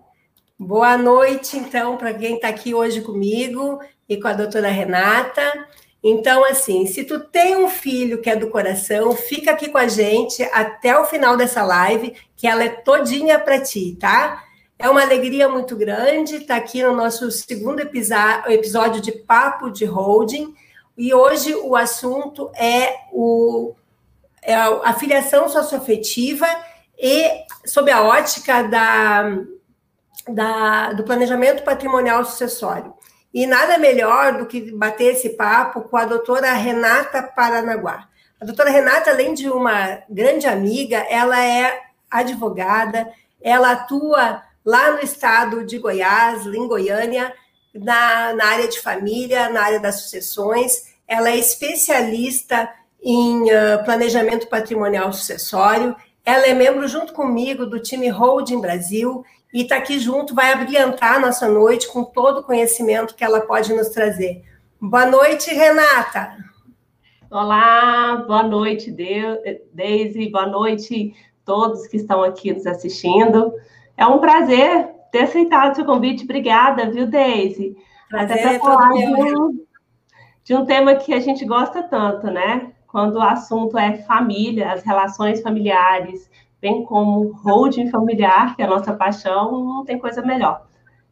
Speaker 3: Boa noite, então, para quem está aqui hoje comigo e com a doutora Renata. Então, assim, se tu tem um filho que é do coração, fica aqui com a gente até o final dessa live, que ela é todinha para ti, tá? É uma alegria muito grande estar tá aqui no nosso segundo episódio de Papo de Holding. E hoje o assunto é, o, é a filiação socioafetiva e sob a ótica da, da, do planejamento patrimonial sucessório. E nada melhor do que bater esse papo com a doutora Renata Paranaguá. A doutora Renata, além de uma grande amiga, ela é advogada, ela atua lá no estado de Goiás, em Goiânia, na, na área de família, na área das sucessões. Ela é especialista em uh, planejamento patrimonial sucessório. Ela é membro, junto comigo, do time Holding Brasil e está aqui junto, vai abrilhantar a nossa noite com todo o conhecimento que ela pode nos trazer. Boa noite, Renata.
Speaker 4: Olá, boa noite, Deise, boa noite todos que estão aqui nos assistindo. É um prazer ter aceitado o seu convite. Obrigada, viu, Deise?
Speaker 1: Prazer Até para falar de
Speaker 4: um, de um tema que a gente gosta tanto, né? Quando o assunto é família, as relações familiares, bem como holding familiar, que é a nossa paixão, não tem coisa melhor.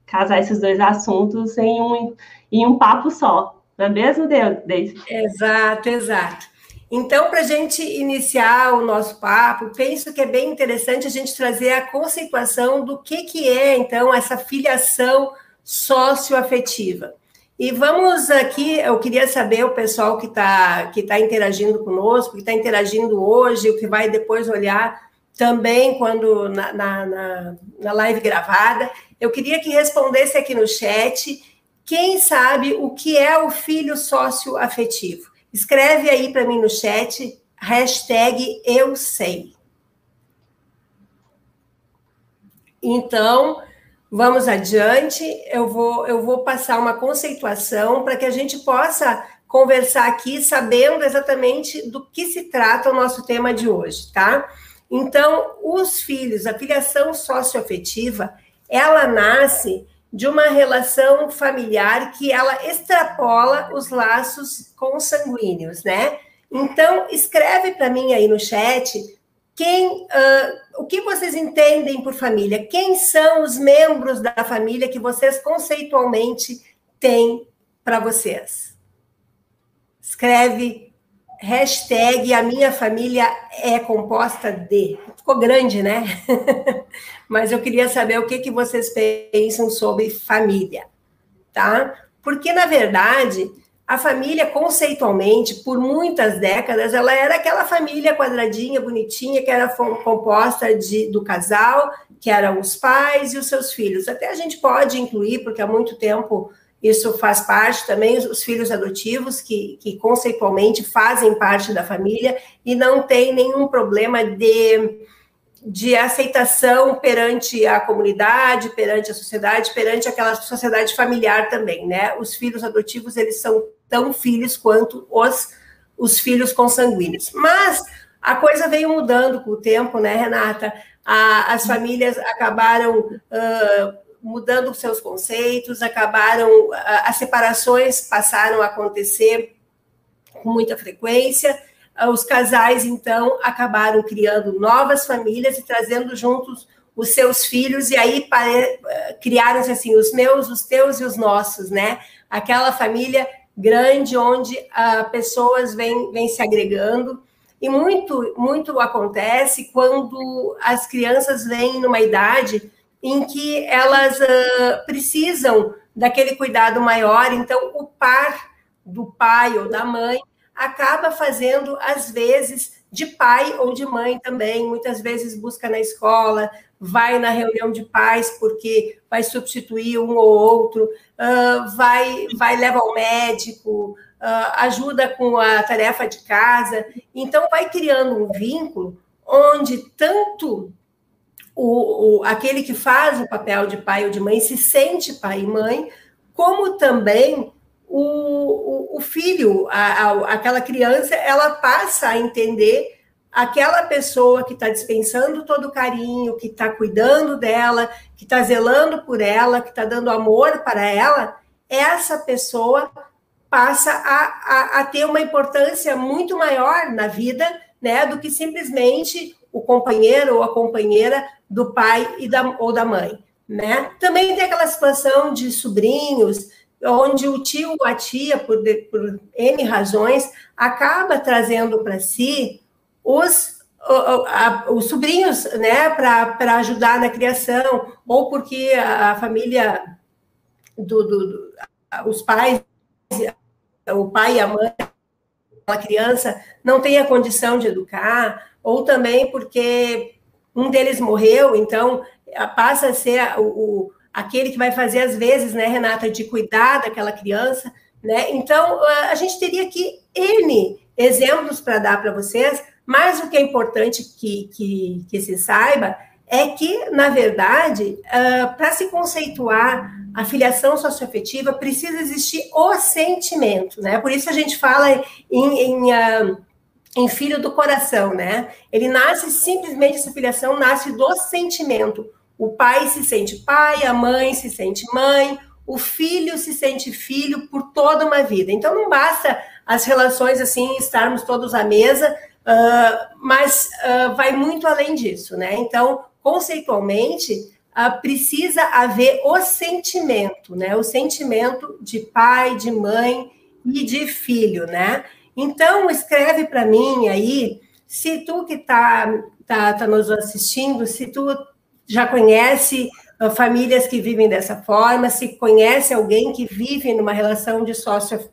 Speaker 4: Casar esses dois assuntos em um, em um papo só. Não é mesmo, Deise?
Speaker 1: Exato, exato. Então, para a gente iniciar o nosso papo, penso que é bem interessante a gente trazer a conceituação do que, que é, então, essa filiação socioafetiva. E vamos aqui, eu queria saber o pessoal que está que tá interagindo conosco, que está interagindo hoje, o que vai depois olhar também quando na, na, na, na live gravada. Eu queria que respondesse aqui no chat quem sabe o que é o filho sócio afetivo. Escreve aí para mim no chat, hashtag eu sei. Então, vamos adiante. Eu vou, eu vou passar uma conceituação para que a gente possa conversar aqui sabendo exatamente do que se trata o nosso tema de hoje, tá? Então, os filhos, a filiação socioafetiva, ela nasce de uma relação familiar que ela extrapola os laços consanguíneos, né? Então, escreve para mim aí no chat quem, uh, o que vocês entendem por família? Quem são os membros da família que vocês conceitualmente têm para vocês? Escreve hashtag a minha família é composta de. Ficou grande, né? [laughs] Mas eu queria saber o que, que vocês pensam sobre família, tá? Porque, na verdade, a família, conceitualmente, por muitas décadas, ela era aquela família quadradinha, bonitinha, que era composta de, do casal, que eram os pais e os seus filhos. Até a gente pode incluir, porque há muito tempo isso faz parte também, os filhos adotivos, que, que conceitualmente fazem parte da família e não tem nenhum problema de de aceitação perante a comunidade, perante a sociedade, perante aquela sociedade familiar também, né? Os filhos adotivos, eles são tão filhos quanto os, os filhos consanguíneos. Mas a coisa veio mudando com o tempo, né, Renata? A, as famílias acabaram uh, mudando seus conceitos, acabaram, as separações passaram a acontecer com muita frequência, os casais, então, acabaram criando novas famílias e trazendo juntos os seus filhos, e aí criaram-se assim, os meus, os teus e os nossos, né? Aquela família grande onde uh, pessoas vêm, vêm se agregando, e muito, muito acontece quando as crianças vêm numa idade em que elas uh, precisam daquele cuidado maior, então o par do pai ou da mãe acaba fazendo, às vezes, de pai ou de mãe também. Muitas vezes busca na escola, vai na reunião de pais porque vai substituir um ou outro, uh, vai, vai leva ao médico, uh, ajuda com a tarefa de casa. Então, vai criando um vínculo onde tanto o, o, aquele que faz o papel de pai ou de mãe se sente pai e mãe, como também o, o, o filho, a, a, aquela criança, ela passa a entender aquela pessoa que está dispensando todo o carinho, que está cuidando dela, que está zelando por ela, que está dando amor para ela, essa pessoa passa a, a, a, ter uma importância muito maior na vida, né, do que simplesmente o companheiro ou a companheira do pai e da, ou da mãe, né? Também tem aquela situação de sobrinhos onde o tio ou a tia, por, por N razões, acaba trazendo para si os, os sobrinhos né, para ajudar na criação, ou porque a, família, do, do, os pais, o pai e a mãe, a criança, não tem a condição de educar, ou também porque um deles morreu, então passa a ser o, aquele que vai fazer, às vezes, né, Renata, de cuidar daquela criança, né? Então, a gente teria aqui N exemplos para dar para vocês, mas o que é importante que, que, que se saiba é que, na verdade, uh, para se conceituar a filiação socioafetiva, precisa existir o sentimento, né? Por isso a gente fala em, em, uh, em filho do coração, né? Ele nasce simplesmente, essa filiação nasce do sentimento. O pai se sente pai, a mãe se sente mãe, o filho se sente filho por toda uma vida. Então não basta as relações assim estarmos todos à mesa, uh, mas uh, vai muito além disso, né? Então conceitualmente uh, precisa haver o sentimento, né? O sentimento de pai, de mãe e de filho, né? Então escreve para mim aí, se tu que está tá, tá nos assistindo, se tu já conhece uh, famílias que vivem dessa forma, se conhece alguém que vive numa relação de,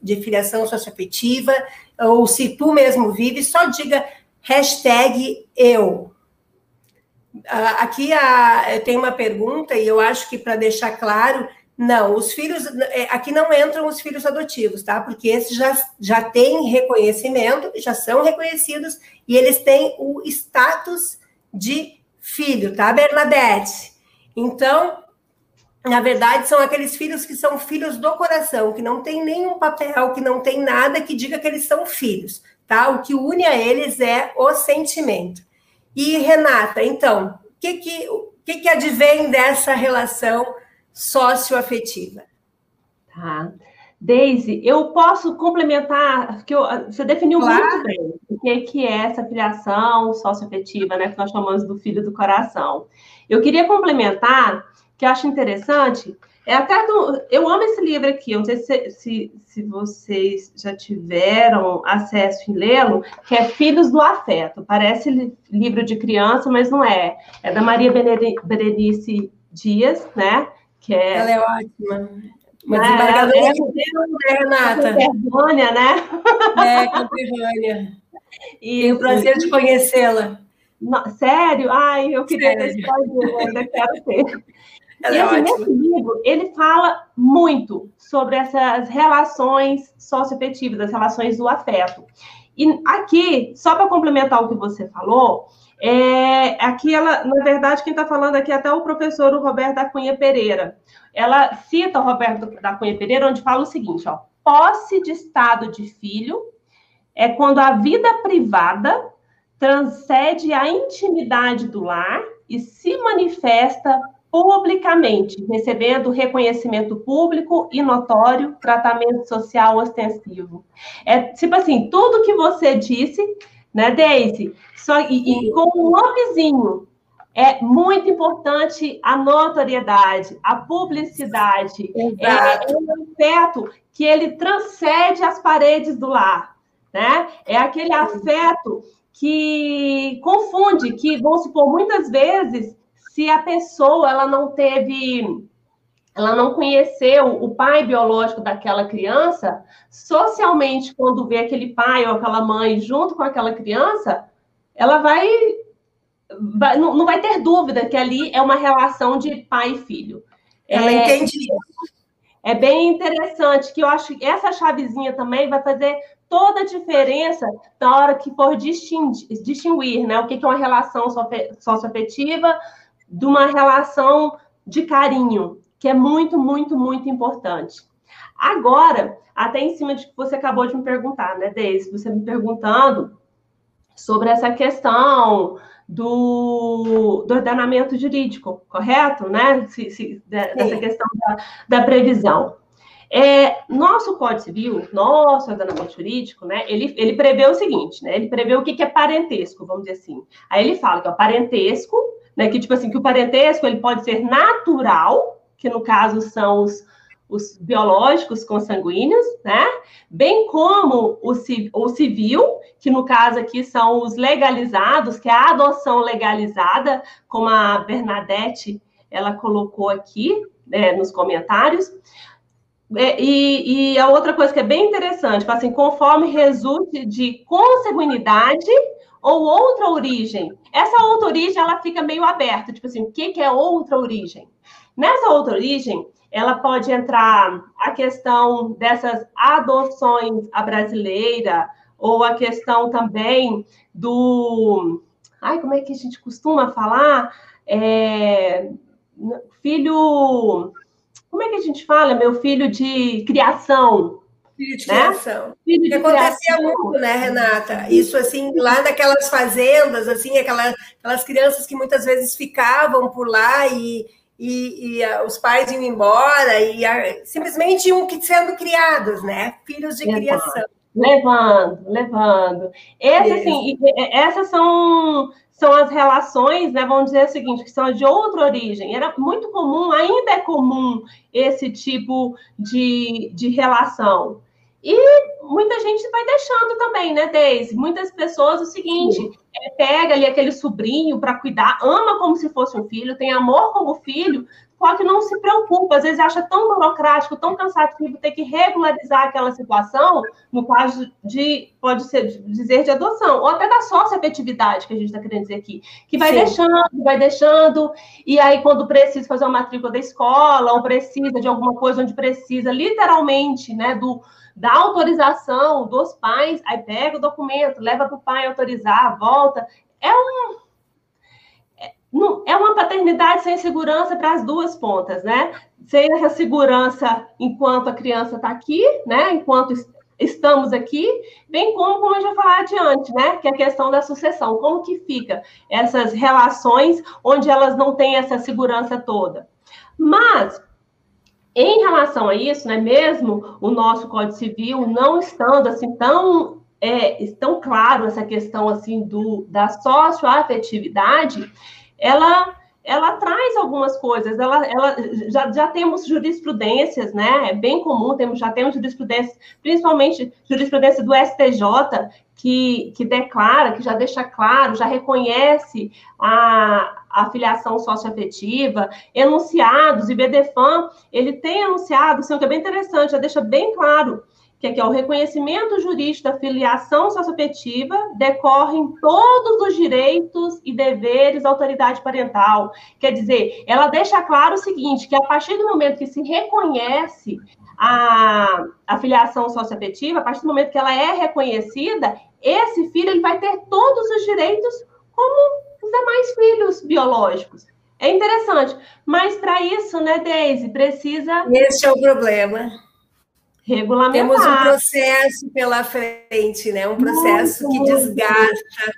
Speaker 1: de filiação socioafetiva, ou se tu mesmo vive, só diga hashtag eu. Uh, aqui a, tem uma pergunta, e eu acho que para deixar claro, não, os filhos, é, aqui não entram os filhos adotivos, tá? Porque esses já, já têm reconhecimento, já são reconhecidos, e eles têm o status de filho, tá, Bernadette? Então, na verdade, são aqueles filhos que são filhos do coração, que não tem nenhum papel, que não tem nada que diga que eles são filhos, tá? O que une a eles é o sentimento. E, Renata, então, o que que, que, que advém dessa relação socioafetiva?
Speaker 4: Tá. Daisy, eu posso complementar, porque você definiu claro. muito bem o que, que é essa filiação socioafetiva, né, que nós chamamos do filho do coração. Eu queria complementar, que eu acho interessante, é até do, eu amo esse livro aqui, eu não sei se, se, se vocês já tiveram acesso em lê-lo, que é Filhos do Afeto. Parece livro de criança, mas não é. É da Maria Berenice Dias, né?
Speaker 1: Que é, Ela é ótima Uma desembargadora é, é, né, Renata?
Speaker 4: Conterrânea, né?
Speaker 1: É, conterrânea. [laughs] E Tenho o prazer de conhecê-la.
Speaker 4: Sério? Ai, eu queria Sério. ter esse ainda quero ter. [laughs] Ela e é esse livro, ele fala muito sobre essas relações socioafetivas, as relações do afeto. E aqui, só para complementar o que você falou, é, aqui ela, na verdade, quem está falando aqui é até o professor o Roberto da Cunha Pereira. Ela cita o Roberto da Cunha Pereira, onde fala o seguinte: ó, posse de estado de filho é quando a vida privada transcende a intimidade do lar e se manifesta publicamente, recebendo reconhecimento público e notório, tratamento social ostensivo. É tipo assim, tudo que você disse, né, Daisy? Só, e, e com um nomezinho, é muito importante a notoriedade, a publicidade. É, é um afeto que ele transcende as paredes do lar. Né? É aquele afeto que confunde, que, vamos supor, muitas vezes se a pessoa ela não teve, ela não conheceu o pai biológico daquela criança, socialmente, quando vê aquele pai ou aquela mãe junto com aquela criança, ela vai, vai não, não, vai ter dúvida que ali é uma relação de pai e filho.
Speaker 1: Ela é, entende isso.
Speaker 4: É bem interessante, que eu acho que essa chavezinha também vai fazer toda a diferença na hora que for distinguir, distinguir né, o que é uma relação socioafetiva de uma relação de carinho, que é muito, muito, muito importante. Agora, até em cima de que você acabou de me perguntar, né, Deise? Você me perguntando sobre essa questão do, do ordenamento jurídico, correto? Né? Se, se, dessa questão da, da previsão. É, nosso Código Civil, nosso ordenamento jurídico, né, ele, ele prevê o seguinte, né, ele prevê o que, que é parentesco, vamos dizer assim. Aí ele fala que o parentesco né? Que tipo assim, que o parentesco ele pode ser natural, que no caso são os, os biológicos consanguíneos, né? Bem como o, o civil, que no caso aqui são os legalizados, que é a adoção legalizada, como a Bernadette ela colocou aqui né, nos comentários. É, e, e, a outra coisa que é bem interessante, assim, conforme resulte de consanguinidade ou outra origem. Essa outra origem, ela fica meio aberta, tipo assim, o que, que é outra origem? Nessa outra origem, ela pode entrar a questão dessas adoções à brasileira, ou a questão também do. Ai, como é que a gente costuma falar? É, filho. Como é que a gente fala? Meu filho de criação.
Speaker 1: Filho de né? criação. Filho de acontecia criação. muito, né, Renata? Isso, assim, lá naquelas fazendas, assim, aquelas, aquelas crianças que muitas vezes ficavam por lá e, e, e uh, os pais iam embora e uh, simplesmente iam sendo criados, né? Filhos de criação.
Speaker 4: Levando, levando. Assim, essas são, são as relações, né? Vamos dizer o seguinte, que são de outra origem. Era muito comum, ainda é comum esse tipo de, de relação. E muita gente vai deixando também, né, Deise? Muitas pessoas, o seguinte, é, pega ali aquele sobrinho para cuidar, ama como se fosse um filho, tem amor como filho, só que não se preocupa, às vezes acha tão burocrático, tão cansativo ter que regularizar aquela situação, no caso de, pode ser dizer, de adoção, ou até da sócio-afetividade, que a gente está querendo dizer aqui, que vai Sim. deixando, vai deixando, e aí quando precisa fazer uma matrícula da escola, ou precisa de alguma coisa onde precisa, literalmente, né, do da autorização dos pais, aí pega o documento, leva para o pai autorizar, volta. É um. É, é uma paternidade sem segurança para as duas pontas, né? Sem essa segurança enquanto a criança está aqui, né? Enquanto estamos aqui, bem como, como eu já falei adiante, né? Que é a questão da sucessão. Como que fica essas relações onde elas não têm essa segurança toda? Mas em relação a isso, né, mesmo o nosso Código Civil não estando assim tão é, tão claro essa questão assim do da socioafetividade, ela ela traz algumas coisas, ela, ela já, já temos jurisprudências, né? É bem comum, temos, já temos jurisprudência, principalmente jurisprudência do STJ, que, que declara, que já deixa claro, já reconhece a, a filiação socioafetiva, enunciados, e BDFAM, ele tem enunciado, assim, que é bem interessante, já deixa bem claro que aqui é o reconhecimento jurídico da filiação socioafetiva decorrem todos os direitos e deveres da autoridade parental. Quer dizer, ela deixa claro o seguinte, que a partir do momento que se reconhece a, a filiação socioafetiva, a partir do momento que ela é reconhecida, esse filho ele vai ter todos os direitos como os demais filhos biológicos. É interessante, mas para isso, né, Deise, precisa.
Speaker 1: Esse é o problema
Speaker 4: regulamentar.
Speaker 1: Temos um processo pela frente, né? Um processo muito, que desgasta,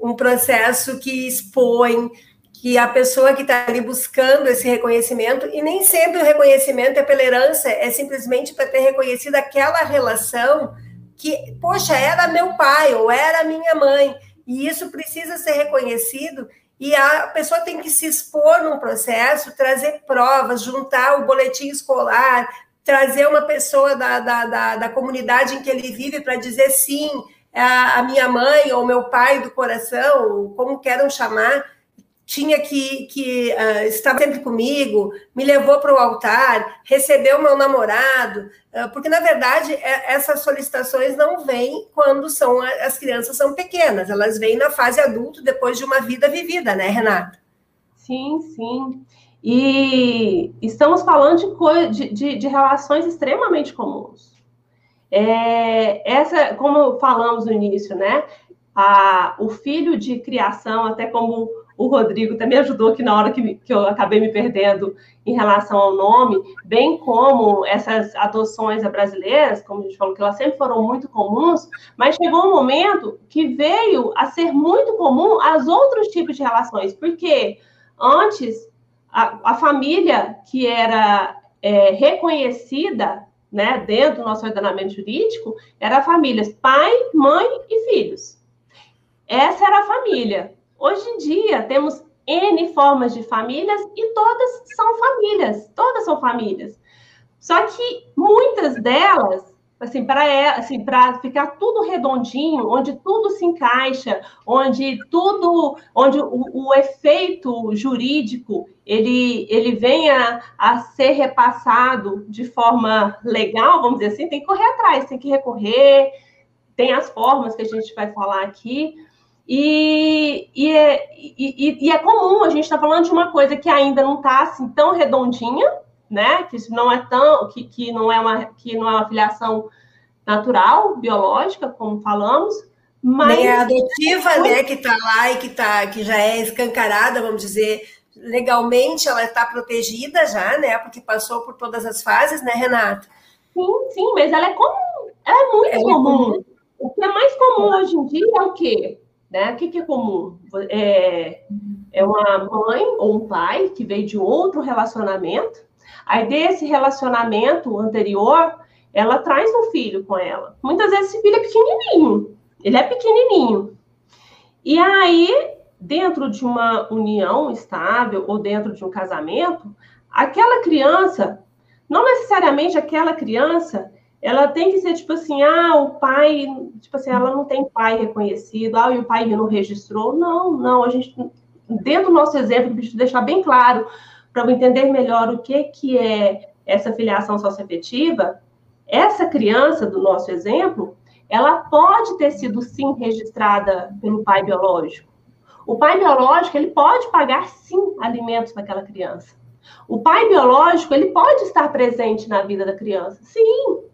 Speaker 1: um processo que expõe, que a pessoa que está ali buscando esse reconhecimento, e nem sempre o reconhecimento é pela herança, é simplesmente para ter reconhecido aquela relação que, poxa, era meu pai ou era minha mãe, e isso precisa ser reconhecido. E a pessoa tem que se expor num processo, trazer provas, juntar o boletim escolar, trazer uma pessoa da, da, da, da comunidade em que ele vive para dizer sim, a, a, minha mãe ou meu pai do coração, como queiram chamar, tinha que, que uh, estar sempre comigo, me levou para o altar, recebeu meu namorado, uh, porque na verdade é, essas solicitações não vêm quando são as crianças são pequenas, elas vêm na fase adulto depois de uma vida vivida, né, Renata?
Speaker 4: Sim, sim. E estamos falando de, de, de relações extremamente comuns. É, essa, como falamos no início, né? A, o filho de criação, até como o Rodrigo também ajudou aqui na hora que, que eu acabei me perdendo em relação ao nome, bem como essas adoções brasileiras, como a gente falou, que elas sempre foram muito comuns, mas chegou um momento que veio a ser muito comum as outros tipos de relações, porque antes a, a família que era é, reconhecida né, dentro do nosso ordenamento jurídico era famílias pai, mãe e filhos. Essa era a família. Hoje em dia temos N formas de famílias e todas são famílias, todas são famílias. Só que muitas delas assim, para assim, para ficar tudo redondinho, onde tudo se encaixa, onde tudo, onde o, o efeito jurídico ele, ele venha a ser repassado de forma legal, vamos dizer assim, tem que correr atrás, tem que recorrer, tem as formas que a gente vai falar aqui. E, e, é, e, e é comum, a gente está falando de uma coisa que ainda não está assim, tão redondinha, né? Que não é tão, que, que não é uma que não é uma filiação natural, biológica, como falamos, mas
Speaker 1: Nem a adotiva, né, que está lá e que tá, que já é escancarada, vamos dizer, legalmente ela está protegida já, né? Porque passou por todas as fases, né, Renata?
Speaker 4: Sim, sim, mas ela é comum, ela é muito ela comum. É comum. O que é mais comum hoje em dia é o quê? Né? O que, que é comum? É, é uma mãe ou um pai que veio de outro relacionamento Aí desse relacionamento anterior, ela traz um filho com ela. Muitas vezes esse filho é pequenininho, ele é pequenininho. E aí, dentro de uma união estável ou dentro de um casamento, aquela criança, não necessariamente aquela criança, ela tem que ser tipo assim, ah, o pai, tipo assim, ela não tem pai reconhecido, ah, e o pai não registrou. Não, não, a gente, dentro do nosso exemplo, deixar bem claro, para entender melhor o que, que é essa filiação socioafetiva, essa criança, do nosso exemplo, ela pode ter sido sim registrada pelo pai biológico. O pai biológico, ele pode pagar sim alimentos para aquela criança. O pai biológico, ele pode estar presente na vida da criança. Sim.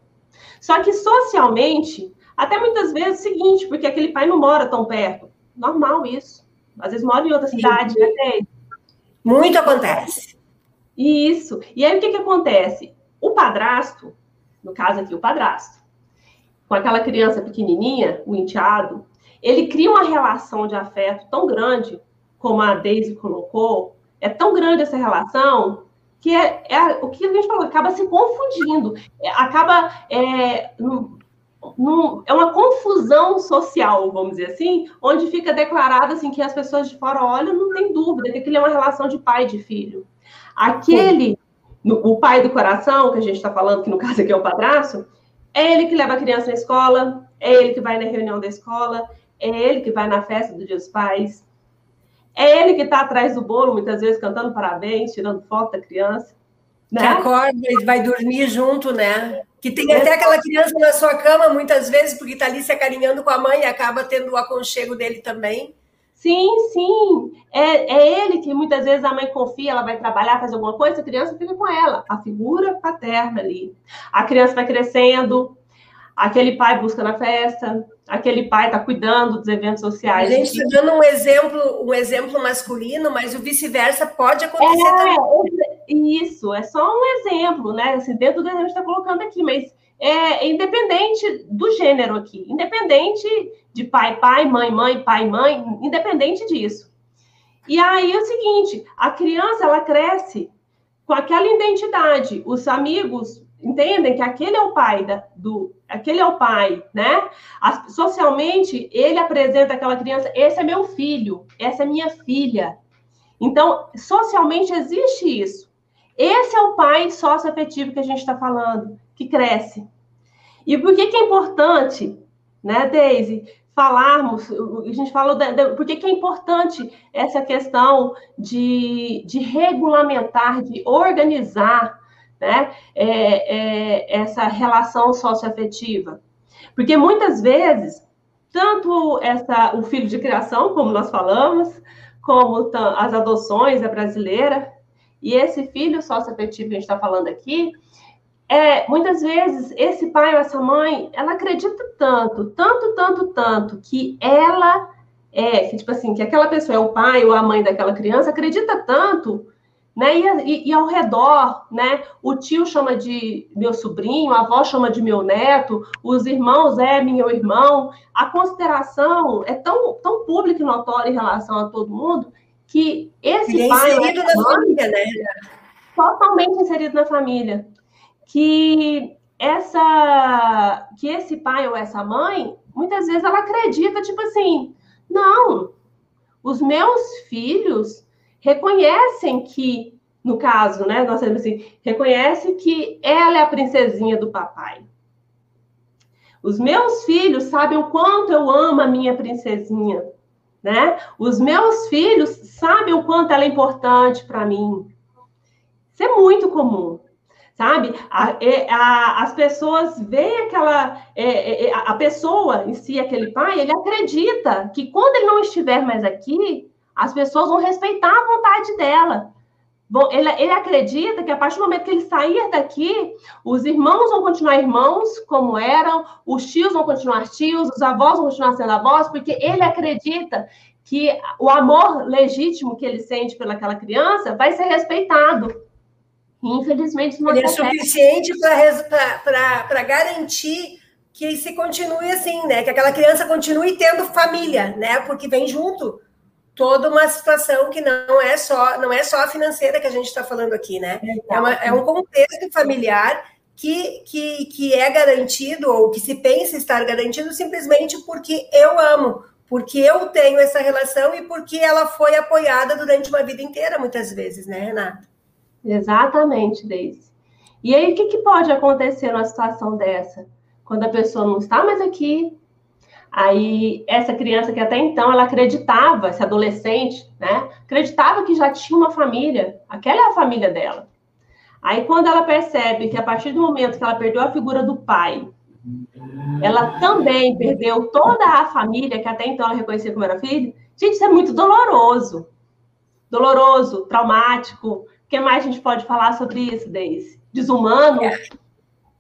Speaker 4: Só que socialmente, até muitas vezes é o seguinte, porque aquele pai não mora tão perto. Normal isso. Às vezes mora em outra cidade, né,
Speaker 1: muito acontece.
Speaker 4: Isso. E aí o que, que acontece? O padrasto, no caso aqui, o padrasto, com aquela criança pequenininha, o enteado, ele cria uma relação de afeto tão grande, como a Daisy colocou, é tão grande essa relação que é, é o que a gente falou, acaba se confundindo, é, acaba é, é uma confusão social, vamos dizer assim, onde fica declarado assim que as pessoas de fora olham, não tem dúvida que aquilo é uma relação de pai e de filho. Aquele, no, o pai do coração, que a gente está falando, que no caso aqui é o padrasto, é ele que leva a criança na escola, é ele que vai na reunião da escola, é ele que vai na festa do Dia dos Pais, é ele que está atrás do bolo, muitas vezes cantando parabéns, tirando foto da criança.
Speaker 1: Né? Que acorda e vai dormir junto, né? Que tem até aquela criança na sua cama, muitas vezes, porque está ali se acarinhando com a mãe e acaba tendo o aconchego dele também.
Speaker 4: Sim, sim. É, é ele que muitas vezes a mãe confia, ela vai trabalhar, fazer alguma coisa, a criança fica com ela, a figura paterna ali. A criança vai crescendo, aquele pai busca na festa, aquele pai está cuidando dos eventos sociais.
Speaker 1: A gente está dando um exemplo, um exemplo masculino, mas o vice-versa pode acontecer é, também.
Speaker 4: Isso, é só um exemplo, né? Assim, dentro do que a gente está colocando aqui, mas é independente do gênero aqui, independente de pai, pai, mãe, mãe, pai, mãe, independente disso. E aí é o seguinte, a criança ela cresce com aquela identidade, os amigos entendem que aquele é o pai da, do, aquele é o pai, né? socialmente, ele apresenta aquela criança, esse é meu filho, essa é minha filha. Então, socialmente existe isso. Esse é o pai socioafetivo que a gente está falando, que cresce. E por que, que é importante, né, Daisy, falarmos, a gente falou, de, por que, que é importante essa questão de, de regulamentar, de organizar né? É, é, essa relação socioafetiva. Porque muitas vezes, tanto essa, o filho de criação, como nós falamos, como as adoções, a brasileira, e esse filho socioafetivo que a gente está falando aqui, é, muitas vezes esse pai ou essa mãe, ela acredita tanto, tanto, tanto, tanto, que ela é, que, tipo assim, que aquela pessoa é o pai ou a mãe daquela criança, acredita tanto né? E, e, e, ao redor, né? O tio chama de meu sobrinho, a avó chama de meu neto, os irmãos é meu irmão. A consideração é tão, tão pública e notória em relação a todo mundo que esse
Speaker 1: é
Speaker 4: pai
Speaker 1: inserido na família, né?
Speaker 4: Totalmente inserido na família. Que essa, que esse pai ou essa mãe, muitas vezes ela acredita tipo assim, não, os meus filhos reconhecem que, no caso, né, nós temos assim, reconhece que ela é a princesinha do papai. Os meus filhos sabem o quanto eu amo a minha princesinha, né? Os meus filhos sabem o quanto ela é importante para mim. Isso é muito comum, sabe? A, é, a, as pessoas veem aquela. É, é, é, a pessoa em si, aquele pai, ele acredita que quando ele não estiver mais aqui, as pessoas vão respeitar a vontade dela. Ele, ele, acredita que a partir do momento que ele sair daqui, os irmãos vão continuar irmãos como eram, os tios vão continuar tios, os avós vão continuar sendo avós, porque ele acredita que o amor legítimo que ele sente pelaquela criança vai ser respeitado. infelizmente,
Speaker 1: não ele é suficiente para garantir que se continue assim, né? Que aquela criança continue tendo família, né? Porque vem junto toda uma situação que não é só não é só a financeira que a gente está falando aqui, né? É, uma, é, um contexto familiar que, que, que é garantido ou que se pensa estar garantido simplesmente porque eu amo, porque eu tenho essa relação e porque ela foi apoiada durante uma vida inteira, muitas vezes, né, Renata?
Speaker 4: Exatamente, Deise. E aí, o que, que pode acontecer numa situação dessa? Quando a pessoa não está mais aqui, Aí, essa criança que até então ela acreditava, esse adolescente, né? Acreditava que já tinha uma família, aquela é a família dela. Aí, quando ela percebe que a partir do momento que ela perdeu a figura do pai, ela também perdeu toda a família que até então ela reconhecia como era filho. Gente, isso é muito doloroso. Doloroso, traumático. O que mais a gente pode falar sobre isso, Deise? Desumano?
Speaker 1: É.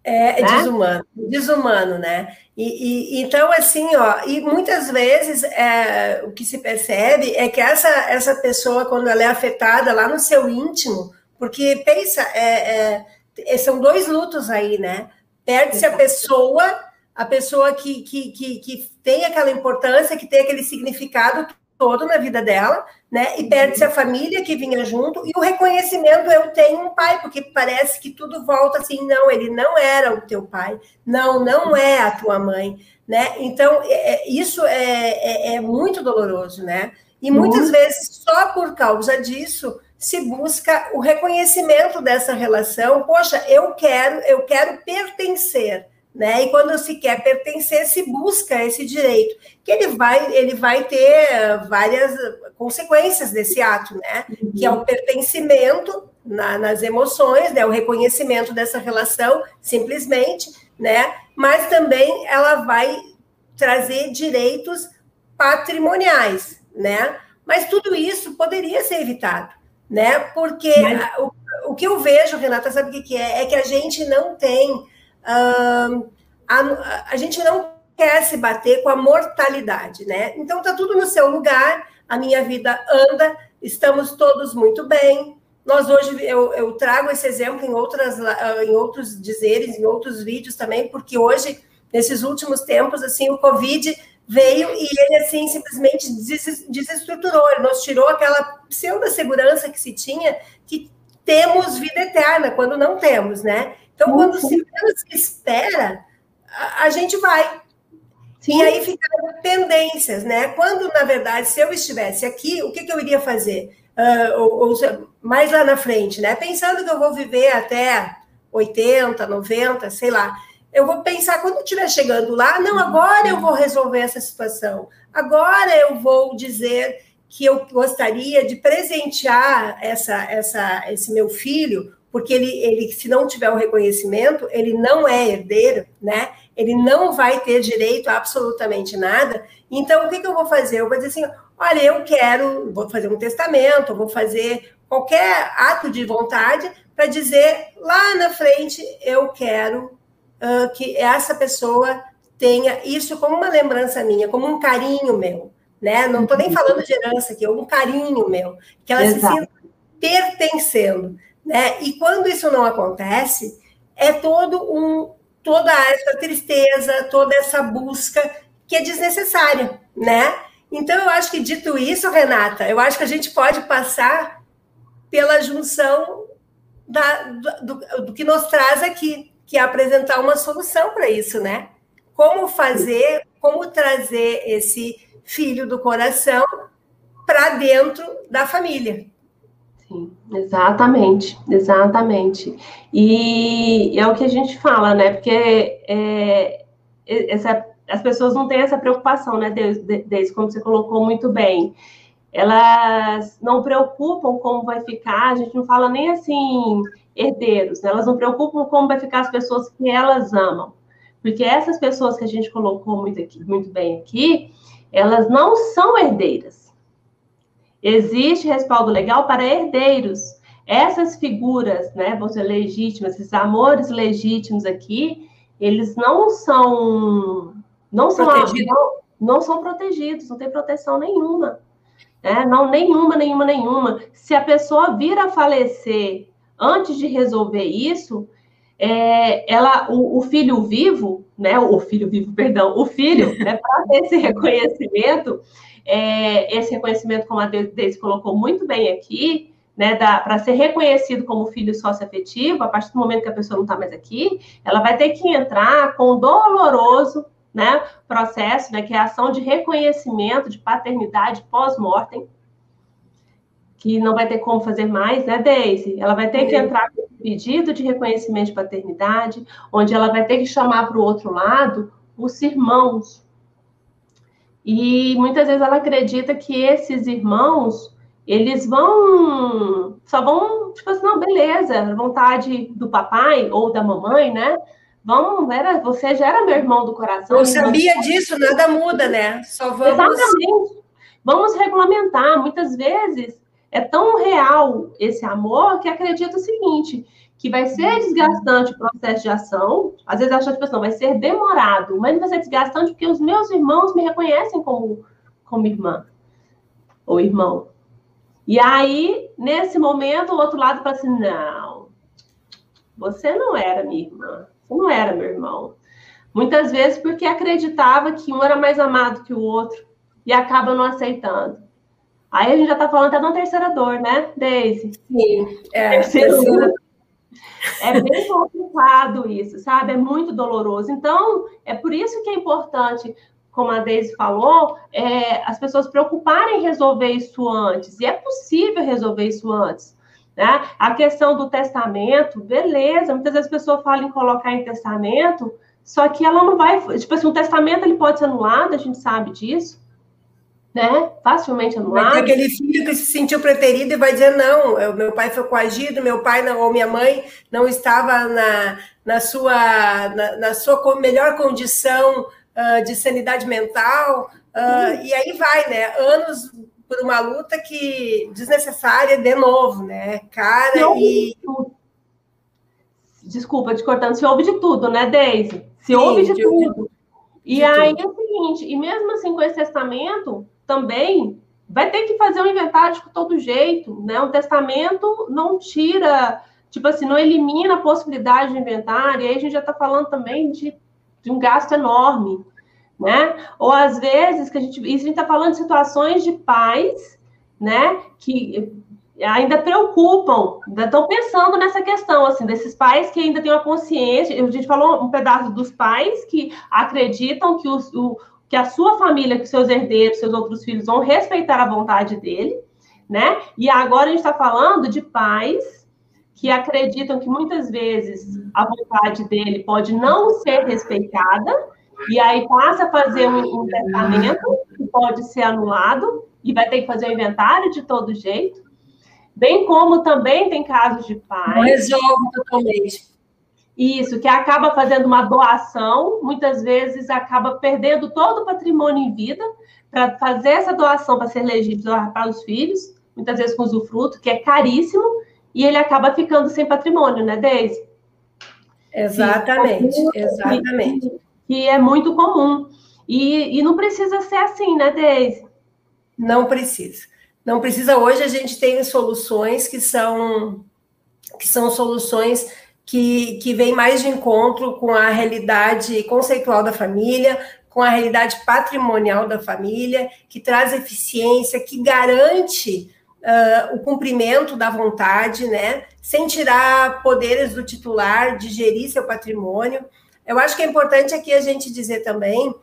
Speaker 1: É, é né? desumano, desumano, né? E, e, então, assim, ó, e muitas vezes é, o que se percebe é que essa, essa pessoa, quando ela é afetada lá no seu íntimo, porque pensa, é, é são dois lutos aí, né? Perde-se a pessoa, a pessoa que, que, que, que tem aquela importância, que tem aquele significado todo na vida dela, né? E perde-se a família que vinha junto e o reconhecimento eu tenho um pai, porque parece que tudo volta assim, não, ele não era o teu pai, não, não é a tua mãe, né? Então é, é isso é, é, é, muito doloroso, né? E muitas uhum. vezes só por causa disso se busca o reconhecimento dessa relação. Poxa, eu quero, eu quero pertencer né? E quando se quer pertencer, se busca esse direito, que ele vai, ele vai ter várias consequências desse ato, né? Uhum. Que é o pertencimento na, nas emoções, né? O reconhecimento dessa relação, simplesmente, né? Mas também ela vai trazer direitos patrimoniais, né? Mas tudo isso poderia ser evitado, né? Porque Mas... o, o que eu vejo, Renata, sabe o que, que é? É que a gente não tem Uh, a, a gente não quer se bater com a mortalidade, né? Então tá tudo no seu lugar, a minha vida anda, estamos todos muito bem. Nós hoje eu, eu trago esse exemplo em outras em outros dizeres, em outros vídeos também, porque hoje nesses últimos tempos assim o Covid veio e ele assim simplesmente desestruturou, ele nos tirou aquela pseudo segurança que se tinha que temos vida eterna quando não temos, né? Então, quando se menos espera, a, a gente vai. Sim. E aí ficam pendências, né? Quando, na verdade, se eu estivesse aqui, o que, que eu iria fazer? Uh, ou, ou, mais lá na frente, né? Pensando que eu vou viver até 80, 90, sei lá. Eu vou pensar, quando estiver chegando lá, não, agora eu vou resolver essa situação. Agora eu vou dizer que eu gostaria de presentear essa, essa, esse meu filho porque ele, ele, se não tiver o reconhecimento, ele não é herdeiro, né? Ele não vai ter direito a absolutamente nada. Então, o que, que eu vou fazer? Eu vou dizer assim: olha, eu quero, vou fazer um testamento, vou fazer qualquer ato de vontade para dizer lá na frente eu quero uh, que essa pessoa tenha isso como uma lembrança minha, como um carinho meu, né? Não estou nem falando de herança aqui, é um carinho meu, que ela Exato. se sinta pertencendo. Né? E quando isso não acontece, é todo um, toda essa tristeza, toda essa busca que é desnecessária, né? Então, eu acho que, dito isso, Renata, eu acho que a gente pode passar pela junção da, do, do, do que nos traz aqui, que é apresentar uma solução para isso, né? Como fazer, como trazer esse filho do coração para dentro da família.
Speaker 4: Sim, exatamente, exatamente. E é o que a gente fala, né? Porque é, essa, as pessoas não têm essa preocupação, né, desde, como você colocou muito bem. Elas não preocupam como vai ficar, a gente não fala nem assim herdeiros, né? elas não preocupam como vai ficar as pessoas que elas amam. Porque essas pessoas que a gente colocou muito, aqui, muito bem aqui, elas não são herdeiras Existe respaldo legal para herdeiros. Essas figuras, né, vão ser legítimas, esses amores legítimos aqui, eles não são não são não, não são protegidos, não tem proteção nenhuma. Né? Não, nenhuma, nenhuma, nenhuma. Se a pessoa vir a falecer antes de resolver isso, é, ela, o, o, filho vivo, né? O filho vivo, [laughs] perdão, o filho, né, para ter esse reconhecimento, é, esse reconhecimento, como a Deise colocou muito bem aqui, né, para ser reconhecido como filho sócio-afetivo, a partir do momento que a pessoa não está mais aqui, ela vai ter que entrar com o doloroso né, processo, né, que é a ação de reconhecimento de paternidade pós-mortem, que não vai ter como fazer mais, né, Deise? Ela vai ter que entrar com pedido de reconhecimento de paternidade, onde ela vai ter que chamar para o outro lado os irmãos, e muitas vezes ela acredita que esses irmãos, eles vão, só vão, tipo assim, não, beleza, vontade do papai ou da mamãe, né? Vamos, era, você já era meu irmão do coração.
Speaker 1: Eu sabia disso, nada muda, né? Só vamos...
Speaker 4: Exatamente. Vamos regulamentar. Muitas vezes é tão real esse amor que acredita o seguinte, que vai ser desgastante o processo de ação. Às vezes acha que tipo, vai ser demorado, mas não vai ser desgastante porque os meus irmãos me reconhecem como, como irmã ou irmão. E aí, nesse momento, o outro lado fala assim: não, você não era minha irmã, você não era meu irmão. Muitas vezes porque acreditava que um era mais amado que o outro e acaba não aceitando. Aí a gente já está falando até de uma terceira dor, né, Deise?
Speaker 1: Sim, é. Terceira dor.
Speaker 4: É bem complicado isso, sabe? É muito doloroso. Então, é por isso que é importante, como a Deise falou, é, as pessoas preocuparem em resolver isso antes. E é possível resolver isso antes. Né? A questão do testamento, beleza, muitas vezes a pessoa fala em colocar em testamento, só que ela não vai. Tipo assim, um testamento ele pode ser anulado, a gente sabe disso né? Facilmente anulado.
Speaker 1: Vai ter aquele filho que se sentiu preterido e vai dizer: não, eu, meu pai foi coagido, meu pai não, ou minha mãe não estava na, na, sua, na, na sua melhor condição uh, de sanidade mental. Uh, e aí vai, né? Anos por uma luta que desnecessária de novo, né? Cara e.
Speaker 4: Desculpa te cortando, se ouve de tudo, né, Deise? Se Sim, ouve de, de tudo. E de aí tudo. é o seguinte, e mesmo assim com esse testamento, também vai ter que fazer um inventário de todo jeito, né? Um testamento não tira, tipo assim, não elimina a possibilidade de inventário, e aí a gente já está falando também de, de, um gasto enorme, né? Ou às vezes que a gente, isso a gente está falando de situações de pais, né? Que ainda preocupam, ainda estão pensando nessa questão, assim, desses pais que ainda têm uma consciência. A gente falou um pedaço dos pais que acreditam que os, o, que a sua família, que seus herdeiros, seus outros filhos vão respeitar a vontade dele, né? E agora a gente está falando de pais que acreditam que muitas vezes a vontade dele pode não ser respeitada, e aí passa a fazer um, testamento que pode ser anulado, e vai ter que fazer o inventário de todo jeito. Bem como também tem casos de pais. Não
Speaker 1: resolve totalmente.
Speaker 4: Isso, que acaba fazendo uma doação, muitas vezes acaba perdendo todo o patrimônio em vida para fazer essa doação para ser legítimo para os filhos, muitas vezes com usufruto, que é caríssimo, e ele acaba ficando sem patrimônio, né, Deise?
Speaker 1: Exatamente, exatamente.
Speaker 4: Que é muito comum. E, e não precisa ser assim, né, Deise?
Speaker 1: Não precisa. Não precisa. Hoje a gente tem soluções que são que são soluções que, que vem mais de encontro com a realidade conceitual da família, com a realidade patrimonial da família, que traz eficiência, que garante uh, o cumprimento da vontade, né? Sem tirar poderes do titular de gerir seu patrimônio. Eu acho que é importante aqui a gente dizer também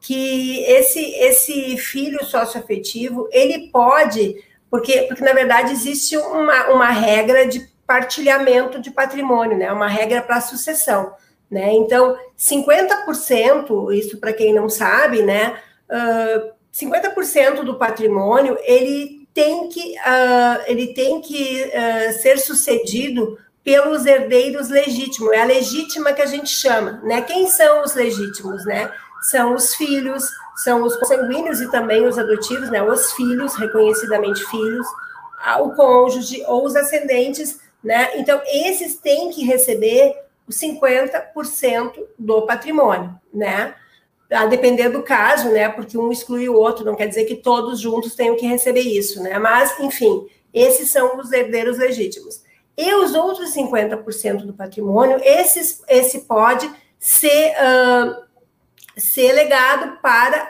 Speaker 1: que esse, esse filho socioafetivo, ele pode, porque, porque na verdade existe uma, uma regra de partilhamento de patrimônio, né? É uma regra para sucessão, né? Então, 50%, isso para quem não sabe, né? Uh, 50% do patrimônio ele tem que, uh, ele tem que uh, ser sucedido pelos herdeiros legítimos, é a legítima que a gente chama, né? Quem são os legítimos, né? São os filhos, são os consanguíneos e também os adotivos, né? Os filhos, reconhecidamente filhos, o cônjuge ou os ascendentes né? Então, esses têm que receber os 50% do patrimônio, né? A depender do caso, né? Porque um exclui o outro, não quer dizer que todos juntos tenham que receber isso, né? Mas, enfim, esses são os herdeiros legítimos. E os outros 50% do patrimônio, esses, esse pode ser, uh, ser legado para,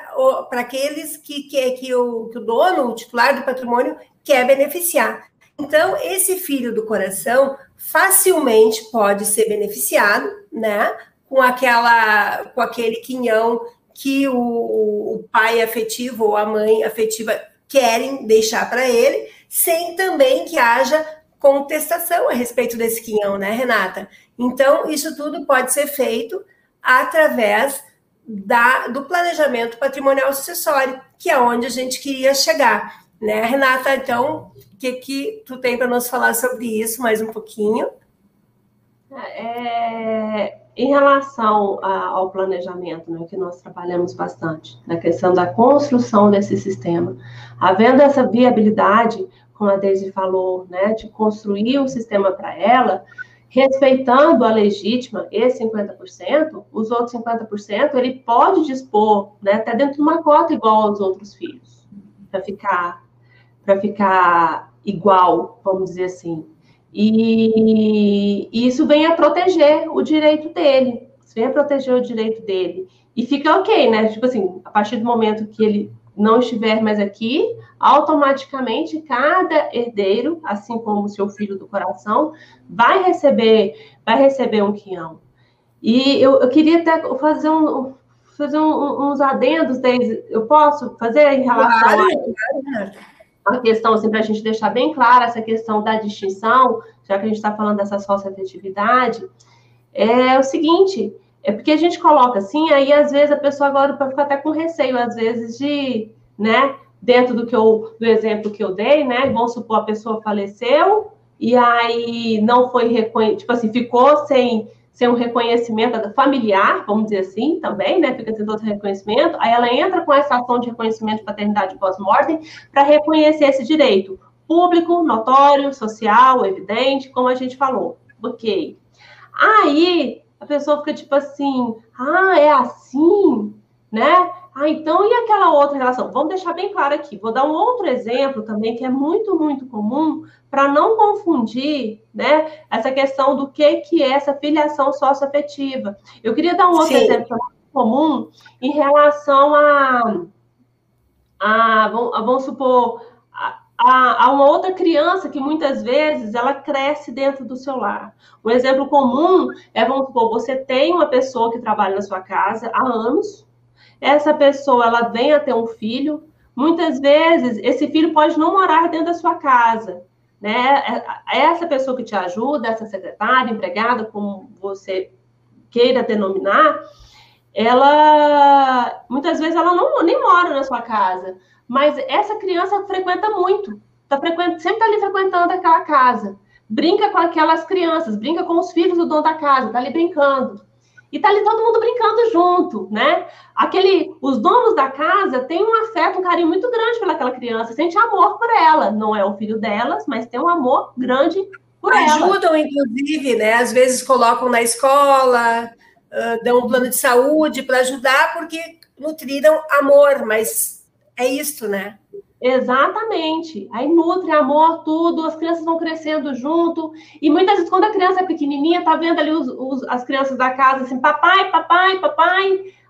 Speaker 1: para aqueles que, que, que, o, que o dono, o titular do patrimônio, quer beneficiar. Então, esse filho do coração facilmente pode ser beneficiado, né? Com aquela, com aquele quinhão que o, o pai afetivo ou a mãe afetiva querem deixar para ele, sem também que haja contestação a respeito desse quinhão, né, Renata? Então, isso tudo pode ser feito através da, do planejamento patrimonial sucessório, que é onde a gente queria chegar. Né, Renata? Então, o que, que tu tem para nos falar sobre isso mais um pouquinho?
Speaker 4: É, em relação a, ao planejamento, né, que nós trabalhamos bastante, na questão da construção desse sistema, havendo essa viabilidade, como a Deise falou, né, de construir o um sistema para ela, respeitando a legítima, esse 50%, os outros 50%, ele pode dispor, né, até dentro de uma cota igual aos outros filhos, para ficar para ficar igual, vamos dizer assim. E, e, isso vem a proteger o direito dele, isso vem a proteger o direito dele. E fica ok, né? Tipo assim, a partir do momento que ele não estiver mais aqui, automaticamente cada herdeiro, assim como o seu filho do coração, vai receber, vai receber um quião. E eu, eu queria até fazer um, fazer um, uns adendos, Deise, eu posso fazer em relação claro, a, a questão, assim, para a gente deixar bem clara essa questão da distinção, já que a gente está falando dessa sócio-afetividade, é o seguinte, é porque a gente coloca assim, aí às vezes a pessoa agora fica até com receio, às vezes, de, né, dentro do que eu, do exemplo que eu dei, né, vamos supor a pessoa faleceu, e aí não foi reconhecido, tipo assim, ficou sem ser um reconhecimento familiar, vamos dizer assim, também, né? Fica tendo outro reconhecimento. Aí ela entra com essa ação de reconhecimento de paternidade pós-mortem para reconhecer esse direito público, notório, social, evidente, como a gente falou. Ok. Aí a pessoa fica tipo assim, ah, é assim, né? Ah, então e aquela outra relação? Vamos deixar bem claro aqui. Vou dar um outro exemplo também que é muito, muito comum para não confundir, né, essa questão do que que é essa filiação socioafetiva. Eu queria dar um outro Sim. exemplo muito comum em relação a, a, vamos supor, a, a, uma outra criança que muitas vezes ela cresce dentro do seu lar. Um exemplo comum é, vamos supor, você tem uma pessoa que trabalha na sua casa há anos, essa pessoa ela vem a ter um filho, muitas vezes esse filho pode não morar dentro da sua casa, né? É, essa pessoa que te ajuda, essa secretária, empregada, como você queira denominar, ela muitas vezes ela não nem mora na sua casa, mas essa criança frequenta muito, tá frequent, sempre está ali frequentando aquela casa, brinca com aquelas crianças, brinca com os filhos do dono da casa, tá ali brincando. E tá ali todo mundo brincando junto, né? Aquele, os donos da casa têm um afeto, um carinho muito grande pelaquela criança, sente amor por ela. Não é o filho delas, mas tem um amor grande por
Speaker 1: Ajudam, ela. Ajudam, inclusive, né? Às vezes colocam na escola, uh, dão um plano de saúde para ajudar, porque nutriram amor, mas é isso, né?
Speaker 4: Exatamente. Aí nutre, amor, tudo, as crianças vão crescendo junto. E muitas vezes, quando a criança é pequenininha, tá vendo ali os, os, as crianças da casa assim, papai, papai, papai.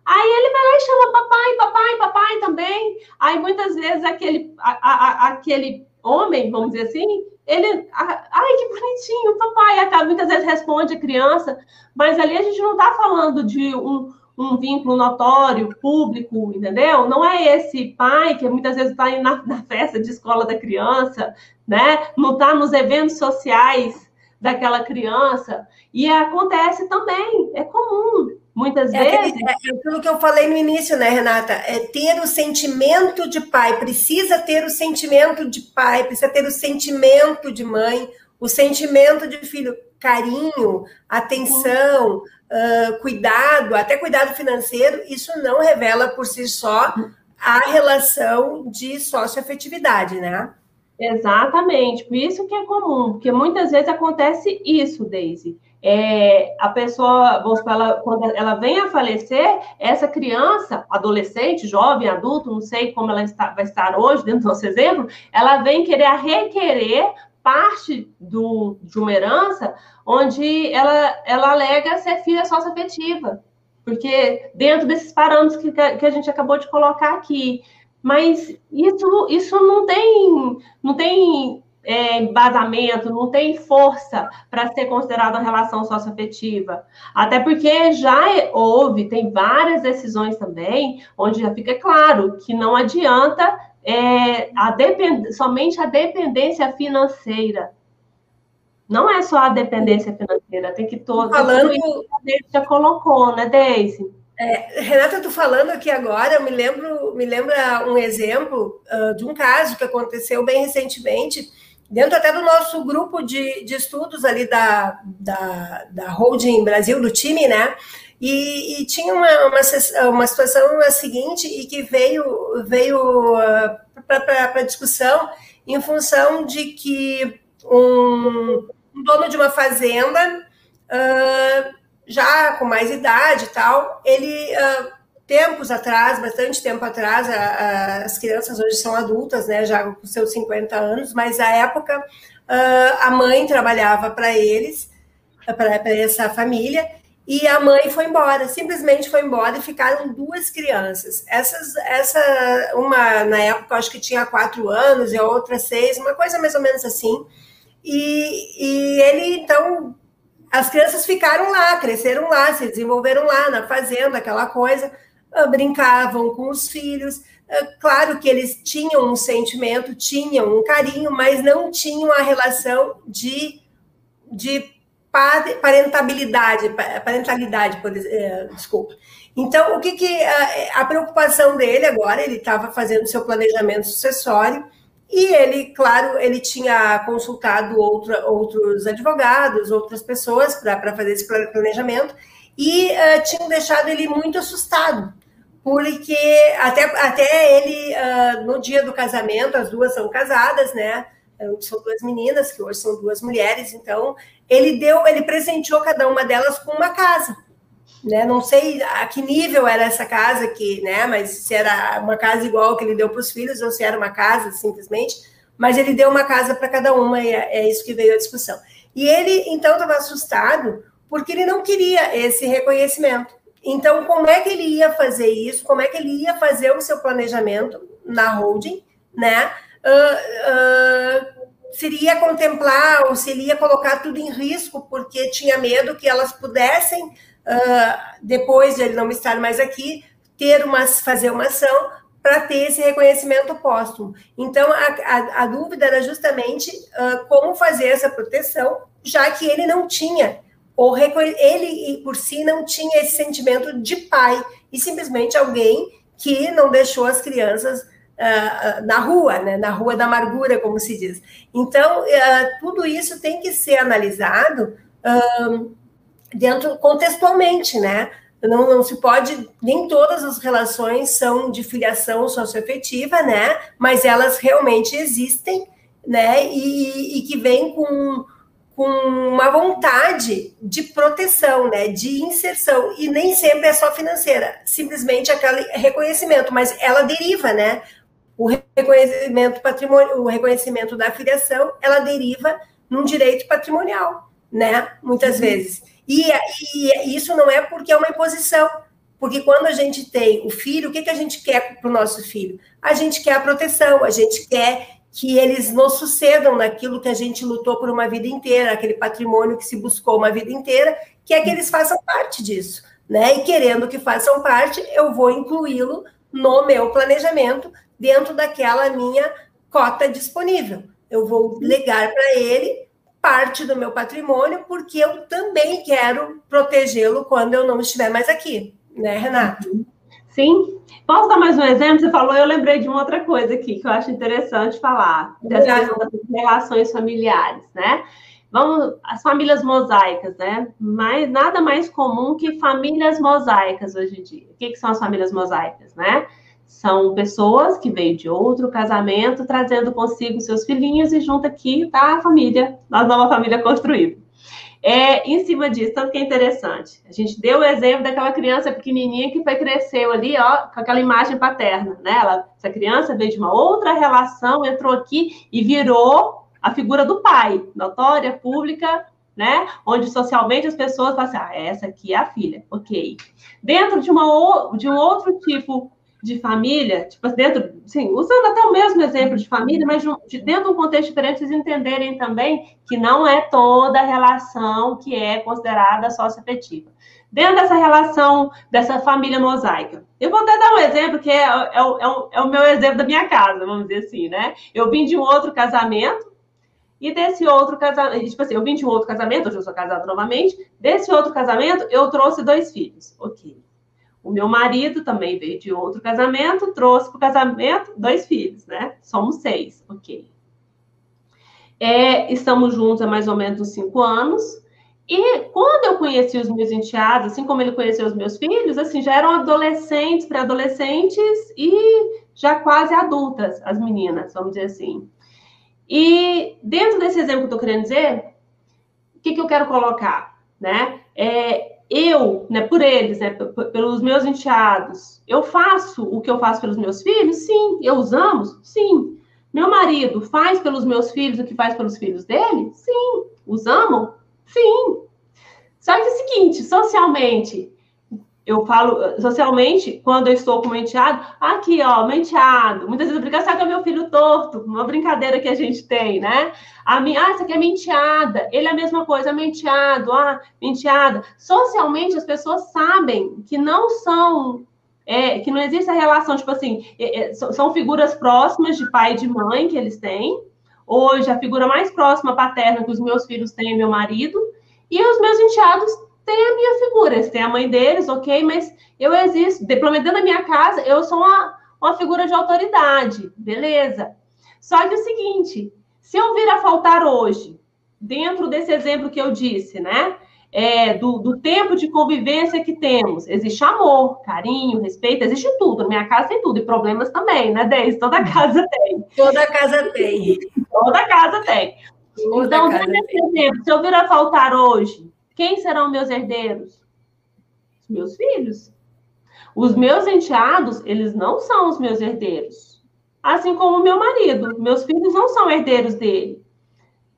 Speaker 4: Aí ele vai lá e chama papai, papai, papai também. Aí muitas vezes aquele, a, a, aquele homem, vamos dizer assim, ele, ai que bonitinho, papai. Acaba, muitas vezes responde a criança, mas ali a gente não está falando de um um vínculo notório, público, entendeu? Não é esse pai que muitas vezes está na, na, festa de escola da criança, né? Não está nos eventos sociais daquela criança. E acontece também, é comum. Muitas é vezes.
Speaker 1: Aquele, é aquilo que eu falei no início, né, Renata? É ter o sentimento de pai, precisa ter o sentimento de pai, precisa ter o sentimento de mãe, o sentimento de filho, carinho, atenção, uh, cuidado, até cuidado financeiro, isso não revela por si só a relação de socioafetividade, né?
Speaker 4: Exatamente, por isso que é comum, porque muitas vezes acontece isso, Daisy. É, a pessoa, ela, quando ela vem a falecer, essa criança, adolescente, jovem, adulto, não sei como ela está, vai estar hoje, dentro do nosso exemplo, ela vem querer requerer parte do, de uma herança onde ela, ela alega ser filha sócio-afetiva, porque dentro desses parâmetros que, que a gente acabou de colocar aqui. Mas isso, isso não tem, não tem é, embasamento, não tem força para ser considerada uma relação socioafetiva. Até porque já houve, tem várias decisões também, onde já fica claro que não adianta é, a depend... somente a dependência financeira. Não é só a dependência financeira, tem que todo.
Speaker 1: Falando...
Speaker 4: que já colocou, né, Deise?
Speaker 1: É, Renata, tu falando aqui agora, eu me lembro, me lembra um exemplo uh, de um caso que aconteceu bem recentemente, dentro até do nosso grupo de, de estudos ali da, da, da Holding Brasil, do time, né? E, e tinha uma, uma, uma, situação a seguinte e que veio, veio uh, para discussão em função de que um, um dono de uma fazenda, uh, já com mais idade e tal, ele, uh, tempos atrás, bastante tempo atrás, a, a, as crianças hoje são adultas, né, já com seus 50 anos, mas à época a mãe trabalhava para eles, para essa família, e a mãe foi embora, simplesmente foi embora e ficaram duas crianças. Essas, essa, uma na época acho que tinha quatro anos e a outra seis, uma coisa mais ou menos assim. E, e ele então, as crianças ficaram lá, cresceram lá, se desenvolveram lá na fazenda, aquela coisa, ah, brincavam com os filhos. Ah, claro que eles tinham um sentimento, tinham um carinho, mas não tinham a relação de, de parentabilidade, parentalidade, por, é, desculpa. Então, o que, que a, a preocupação dele agora, ele estava fazendo seu planejamento sucessório, e ele, claro, ele tinha consultado outros advogados, outras pessoas para fazer esse planejamento, e uh, tinham deixado ele muito assustado, porque até, até ele, uh, no dia do casamento, as duas são casadas, né? São duas meninas, que hoje são duas mulheres, então ele deu, ele presenteou cada uma delas com uma casa. Né? Não sei a que nível era essa casa que, né? Mas se era uma casa igual que ele deu para os filhos ou se era uma casa simplesmente, mas ele deu uma casa para cada uma e é, é isso que veio a discussão. E ele então estava assustado porque ele não queria esse reconhecimento. Então, como é que ele ia fazer isso? Como é que ele ia fazer o seu planejamento na holding, né? Uh, uh, seria contemplar ou seria colocar tudo em risco, porque tinha medo que elas pudessem, uh, depois de ele não estar mais aqui, ter uma, fazer uma ação para ter esse reconhecimento póstumo. Então, a, a, a dúvida era justamente uh, como fazer essa proteção, já que ele não tinha, ou ele por si não tinha esse sentimento de pai, e simplesmente alguém que não deixou as crianças uh, na rua, né? na rua da amargura, como se diz. Então, uh, tudo isso tem que ser analisado uh, dentro contextualmente, né? Não, não, se pode, nem todas as relações são de filiação socioafetiva, né? Mas elas realmente existem, né? E, e que vêm com, com uma vontade de proteção, né? De inserção. E nem sempre é só financeira, simplesmente aquele reconhecimento, mas ela deriva, né? O reconhecimento patrimonial, o reconhecimento da filiação, ela deriva num direito patrimonial, né? Muitas uhum. vezes. E, e, isso não é porque é uma imposição, porque quando a gente tem o filho, o que, que a gente quer para o nosso filho? A gente quer a proteção, a gente quer que eles nos sucedam naquilo que a gente lutou por uma vida inteira, aquele patrimônio que se buscou uma vida inteira, que é que eles façam parte disso, né? E querendo que façam parte, eu vou incluí-lo no meu planejamento, dentro daquela minha cota disponível. Eu vou legar para ele parte do meu patrimônio, porque eu também quero protegê-lo quando eu não estiver mais aqui, né, Renata?
Speaker 4: Sim. Posso dar mais um exemplo? Você falou, eu lembrei de uma outra coisa aqui que eu acho interessante falar, das relações familiares, né? Vamos, as famílias mosaicas, né? Mas nada mais comum que famílias mosaicas hoje em dia. O que, que são as famílias mosaicas, né? São pessoas que veio de outro casamento, trazendo consigo seus filhinhos, e junto aqui está a família, a nova família construída. É, em cima disso, tanto que é interessante. A gente deu o exemplo daquela criança pequenininha que foi cresceu ali, ó, com aquela imagem paterna, né? Ela, essa criança veio de uma outra relação, entrou aqui e virou a figura do pai, notória, pública, né? Onde socialmente as pessoas falam assim, ah, essa aqui é a filha, ok. Dentro de, uma, de um outro tipo de família, tipo, dentro, sim, usando até o mesmo exemplo de família, mas de, dentro de um contexto diferente, vocês entenderem também que não é toda relação que é considerada socioafetiva. Dentro dessa relação, dessa família mosaica. Eu vou até dar um exemplo que é, é, é, o, é o meu exemplo da minha casa, vamos dizer assim, né? Eu vim de um outro casamento, e desse outro casamento, tipo assim, eu vim de um outro casamento, hoje eu sou casada novamente, desse outro casamento eu trouxe dois filhos. Ok. O meu marido também veio de outro casamento, trouxe para o casamento dois filhos, né? Somos seis, ok. É, estamos juntos há mais ou menos uns cinco anos. E quando eu conheci os meus enteados, assim como ele conheceu os meus filhos, assim, já eram adolescentes, pré-adolescentes e já quase adultas, as meninas, vamos dizer assim. E dentro desse exemplo que eu estou querendo dizer, o que, que eu quero colocar, né? É, eu, né, por eles, né, pelos meus enteados, eu faço o que eu faço pelos meus filhos? Sim. Eu os amo? Sim. Meu marido faz pelos meus filhos o que faz pelos filhos dele? Sim. Os? Sim. Só que é o seguinte, socialmente, eu falo socialmente, quando eu estou com o enteado, aqui, ó, menteado. Muitas vezes eu brinco, sabe que é meu filho torto, uma brincadeira que a gente tem, né? A minha, ah, essa aqui é menteada, ele é a mesma coisa, menteado, ah, menteada. Socialmente, as pessoas sabem que não são, é, que não existe a relação, tipo assim, é, é, são figuras próximas de pai e de mãe que eles têm. Hoje, a figura mais próxima paterna que os meus filhos têm é meu marido, e os meus enteados têm a minha figura, eles têm a mãe deles, ok, mas eu existo, pelo menos dentro da minha casa, eu sou uma, uma figura de autoridade, beleza. Só que é o seguinte, se eu vir a faltar hoje, dentro desse exemplo que eu disse, né? É, do, do, tempo de convivência que temos. Existe amor, carinho, respeito, existe tudo. Na minha casa tem tudo, e problemas também, né, Deise? Toda casa tem.
Speaker 1: Toda casa tem.
Speaker 4: Toda casa tem. Toda então, casa tem. exemplo, se eu vir a faltar hoje, quem serão meus herdeiros? Os meus filhos. Os meus enteados, eles não são os meus herdeiros. Assim como o meu marido. Meus filhos não são herdeiros dele.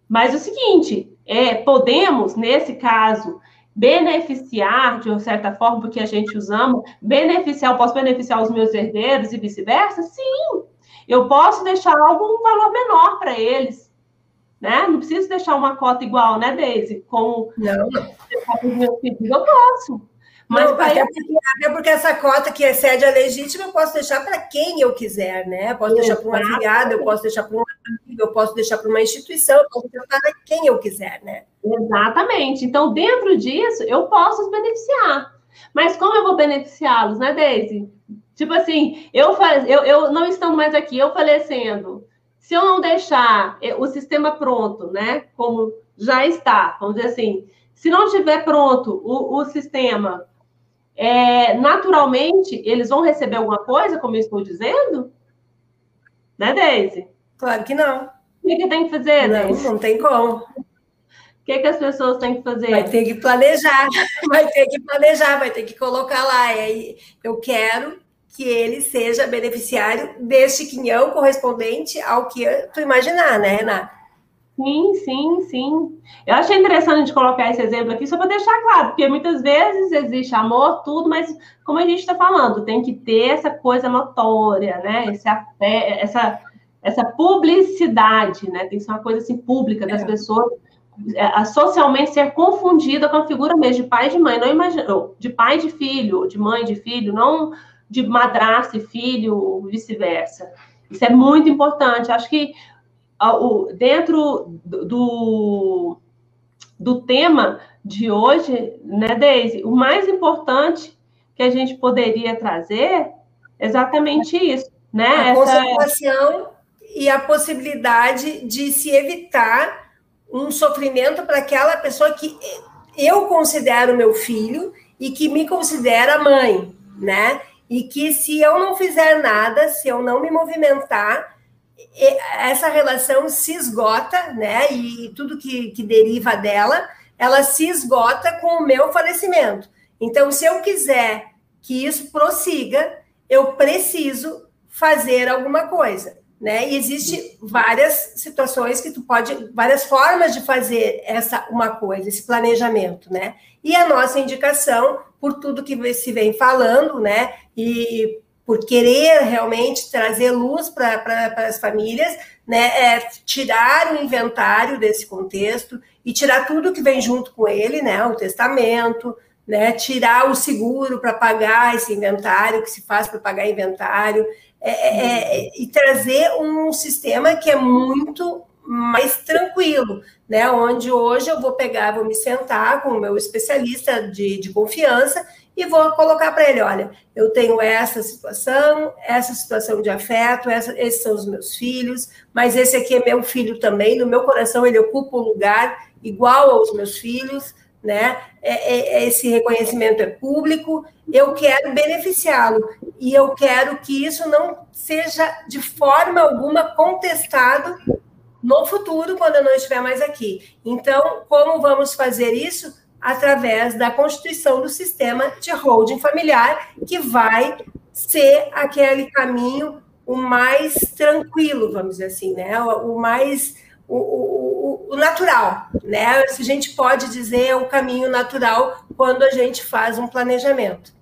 Speaker 4: Mas é o seguinte, é, podemos, nesse caso, beneficiar, de uma certa forma, porque a gente os ama, beneficiar, posso beneficiar os meus herdeiros e vice-versa? Sim. Eu posso deixar algum valor menor para eles né? Não preciso deixar uma cota igual, né, Deise? Como
Speaker 1: não,
Speaker 4: eu posso.
Speaker 1: Mas não, até, porque, até, porque, essa cota que excede a legítima, eu posso deixar para quem eu quiser, né? Eu posso deixar para um afiliado, eu posso deixar para um amigo, eu posso deixar para uma instituição, eu posso deixar para quem eu quiser, né?
Speaker 4: Exatamente. Então, dentro disso, eu posso os beneficiar. Mas como eu vou beneficiá-los, né, Deise? Tipo assim, eu, faz, eu, eu não estando mais aqui, eu falecendo, se eu não deixar eh, o sistema pronto, né, como já está, vamos dizer assim, se não estiver pronto o, o sistema, é, naturalmente, eles vão receber alguma coisa, como eu estou dizendo? Né, Deise?
Speaker 1: Claro que não.
Speaker 4: O que, que tem que fazer,
Speaker 1: Não,
Speaker 4: Deise?
Speaker 1: não tem como. O
Speaker 4: que, que as pessoas têm que fazer?
Speaker 1: Vai ter que planejar, [laughs] vai ter que planejar, vai ter que colocar lá. E aí, eu quero que ele seja beneficiário deste quinhão correspondente ao que tu imaginar, né, Renata?
Speaker 4: Sim, sim, sim. Eu achei interessante colocar esse exemplo aqui só para deixar claro, porque muitas vezes existe amor, tudo, mas como a gente está falando, tem que ter essa coisa notória, né? Esse, essa, essa publicidade, né? Tem que ser uma coisa assim pública das é. pessoas é, socialmente ser confundida com a figura mesmo de pai e de mãe, não imagina, de pai e de filho, de mãe e de filho, não de madrasta e filho, vice-versa. Isso é muito importante. Acho que dentro do, do tema de hoje, né, Deise, o mais importante que a gente poderia trazer é exatamente isso, né?
Speaker 1: A concentração e a possibilidade de se evitar um sofrimento para aquela pessoa que eu considero meu filho e que me considera mãe, né? E que se eu não fizer nada, se eu não me movimentar, essa relação se esgota, né? E tudo que, que deriva dela, ela se esgota com o meu falecimento. Então, se eu quiser que isso prossiga, eu preciso fazer alguma coisa, né? E existe várias situações que tu pode, várias formas de fazer essa uma coisa, esse planejamento, né? E a nossa indicação por tudo que se vem falando, né? E por querer realmente trazer luz para as famílias, né? É tirar o inventário desse contexto e tirar tudo que vem junto com ele, né? O testamento, né? Tirar o seguro para pagar esse inventário, que se faz para pagar inventário, é, é, é, e trazer um sistema que é muito mais tranquilo, né? Onde hoje eu vou pegar, vou me sentar com o meu especialista de, de confiança e vou colocar para ele: olha, eu tenho essa situação, essa situação de afeto, essa, esses são os meus filhos, mas esse aqui é meu filho também, no meu coração ele ocupa um lugar igual aos meus filhos, né? É, é, é esse reconhecimento é público, eu quero beneficiá-lo e eu quero que isso não seja de forma alguma contestado no futuro, quando eu não estiver mais aqui. Então, como vamos fazer isso? Através da constituição do sistema de holding familiar, que vai ser aquele caminho o mais tranquilo, vamos dizer assim, né? O mais o, o, o, natural, né? Se a gente pode dizer é o caminho natural quando a gente faz um planejamento.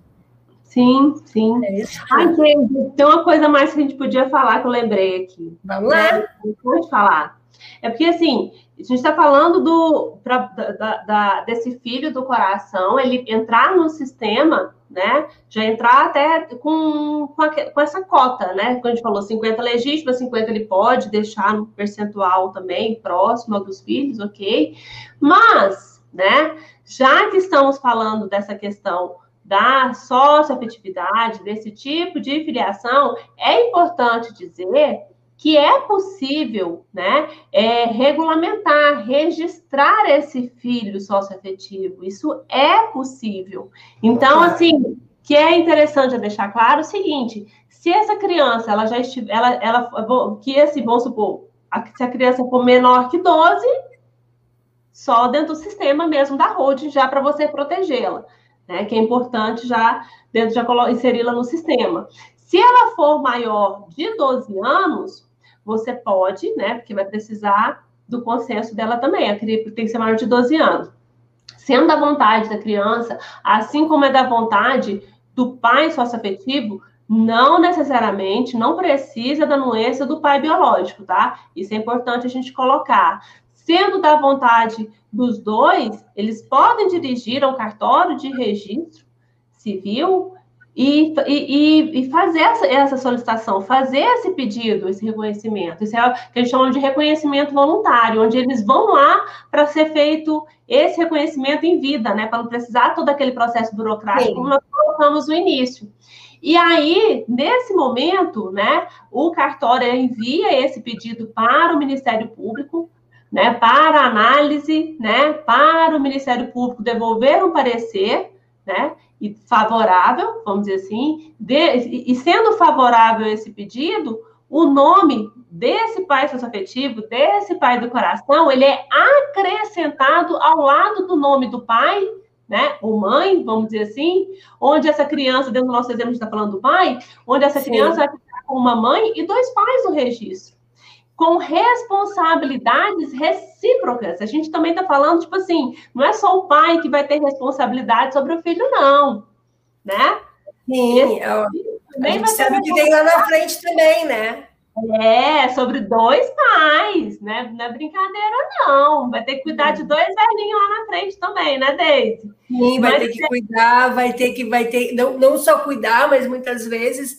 Speaker 4: Sim, sim. É isso. Ai, gente, tem uma coisa mais que a gente podia falar que eu lembrei aqui.
Speaker 1: Vamos lá. Né?
Speaker 4: Pode falar. É porque, assim, a gente está falando do, pra, da, da, desse filho do coração, ele entrar no sistema, né? Já entrar até com, com, a, com, essa cota, né? Quando a gente falou 50 legítima, 50 ele pode deixar no percentual também, próximo dos filhos, ok? Mas, né? Já que estamos falando dessa questão da socioafetividade, desse tipo de filiação, é importante dizer que é possível né, é, regulamentar, registrar esse filho socioafetivo. Isso é possível. Então, assim, que é interessante deixar claro o seguinte: se essa criança ela já estiver, ela, ela que esse, vamos supor, se a criança for menor que 12, só dentro do sistema mesmo da holding, já para você protegê-la, né? Que é importante já dentro já inseri-la no sistema. Se ela for maior de 12 anos, você pode, né? Porque vai precisar do consenso dela também. A criança tem que ser maior de 12 anos. Sendo da vontade da criança, assim como é da vontade do pai socioafetivo, não necessariamente, não precisa da anuência do pai biológico, tá? Isso é importante a gente colocar. Sendo da vontade dos dois, eles podem dirigir ao cartório de registro civil e, e, e fazer essa, essa, solicitação, fazer esse pedido, esse reconhecimento. Isso é o que eles chamam de reconhecimento voluntário, onde eles vão lá para ser feito esse reconhecimento em vida, né? Para não precisar todo aquele processo burocrático, Sim. como nós colocamos no início. E aí, nesse momento, né, o cartório envia esse pedido para o Ministério Público, né, para análise, né, para o Ministério Público devolver um parecer, né, e favorável, vamos dizer assim, de, e sendo favorável esse pedido, o nome desse pai socioafetivo, desse pai do coração, ele é acrescentado ao lado do nome do pai, né, ou mãe, vamos dizer assim, onde essa criança, dentro do nosso exemplo, a gente está falando do pai, onde essa Sim. criança vai ficar com uma mãe e dois pais no registro com responsabilidades recíprocas. A gente também está falando, tipo assim, não é só o pai que vai ter responsabilidade sobre o filho, não, né?
Speaker 1: Sim, Esse, eu, a gente sabe que tem lá na frente também, né?
Speaker 4: É, sobre dois pais, né? Não é brincadeira, não. Vai ter que cuidar de dois velhinhos lá na frente também, né, Deise?
Speaker 1: Sim, vai mas ter que é... cuidar, vai ter que, vai ter, não, não só cuidar, mas muitas vezes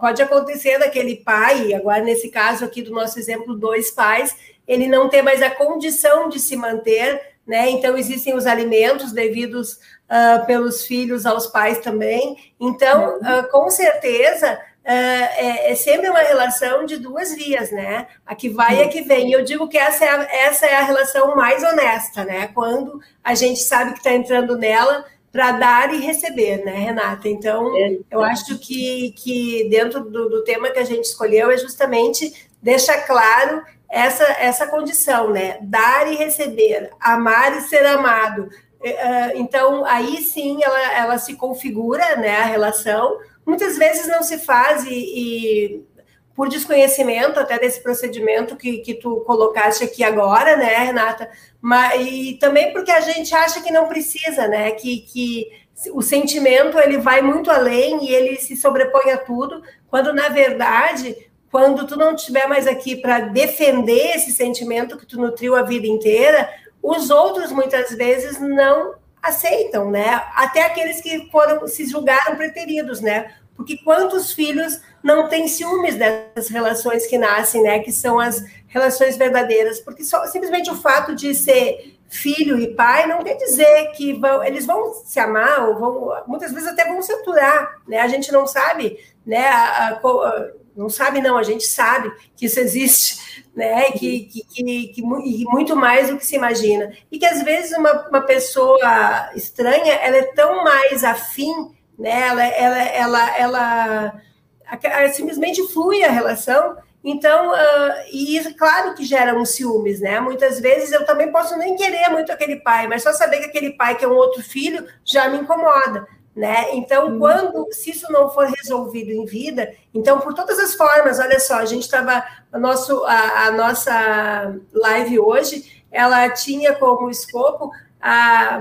Speaker 1: pode acontecer daquele pai, agora nesse caso aqui do nosso exemplo, dois pais, ele não ter mais a condição de se manter, né? Então existem os alimentos devidos uh, pelos filhos aos pais também. Então, uh, com certeza é, é, sempre uma relação de duas vias, né? A que vai e a que vem. Eu digo que essa é, a, essa é a relação mais honesta, né? Quando a gente sabe que está entrando nela para dar e receber, né, Renata? Então, eu acho que, que dentro do, do tema que a gente escolheu é justamente deixar claro essa, essa condição, né? Dar e receber, amar e ser amado. Então, aí sim ela, ela se configura, né, a relação, muitas vezes não se faz e, e por desconhecimento até desse procedimento que, que tu colocaste aqui agora, né, Renata? Mas, e também porque a gente acha que não precisa, né? Que, que o sentimento ele vai muito além e ele se sobrepõe a tudo, quando na verdade, quando tu não estiver mais aqui para defender esse sentimento que tu nutriu a vida inteira, os outros muitas vezes não aceitam, né? Até aqueles que foram se julgaram preteridos, né? Porque quantos filhos não têm ciúmes dessas relações que nascem, né? Que são as relações verdadeiras. Porque só, simplesmente o fato de ser filho e pai não quer dizer que vão, eles vão se amar ou vão, muitas vezes até vão se aturar, né? A gente não sabe, né? A, a, não sabe não, a gente sabe que isso existe, né? Que, que, que, que, muito mais do que se imagina. E que às vezes uma, uma pessoa estranha, ela é tão mais afim, né? Ela, ela, ela, ela, ela simplesmente flui a relação. Então, uh, e isso, claro que gera uns ciúmes, né? Muitas vezes eu também posso nem querer muito aquele pai, mas só saber que aquele pai que é um outro filho já me incomoda. né? Então, quando se isso não for resolvido em vida, então por todas as formas, olha só, a gente estava a, nosso, a, a, nossa live hoje, ela tinha como escopo a,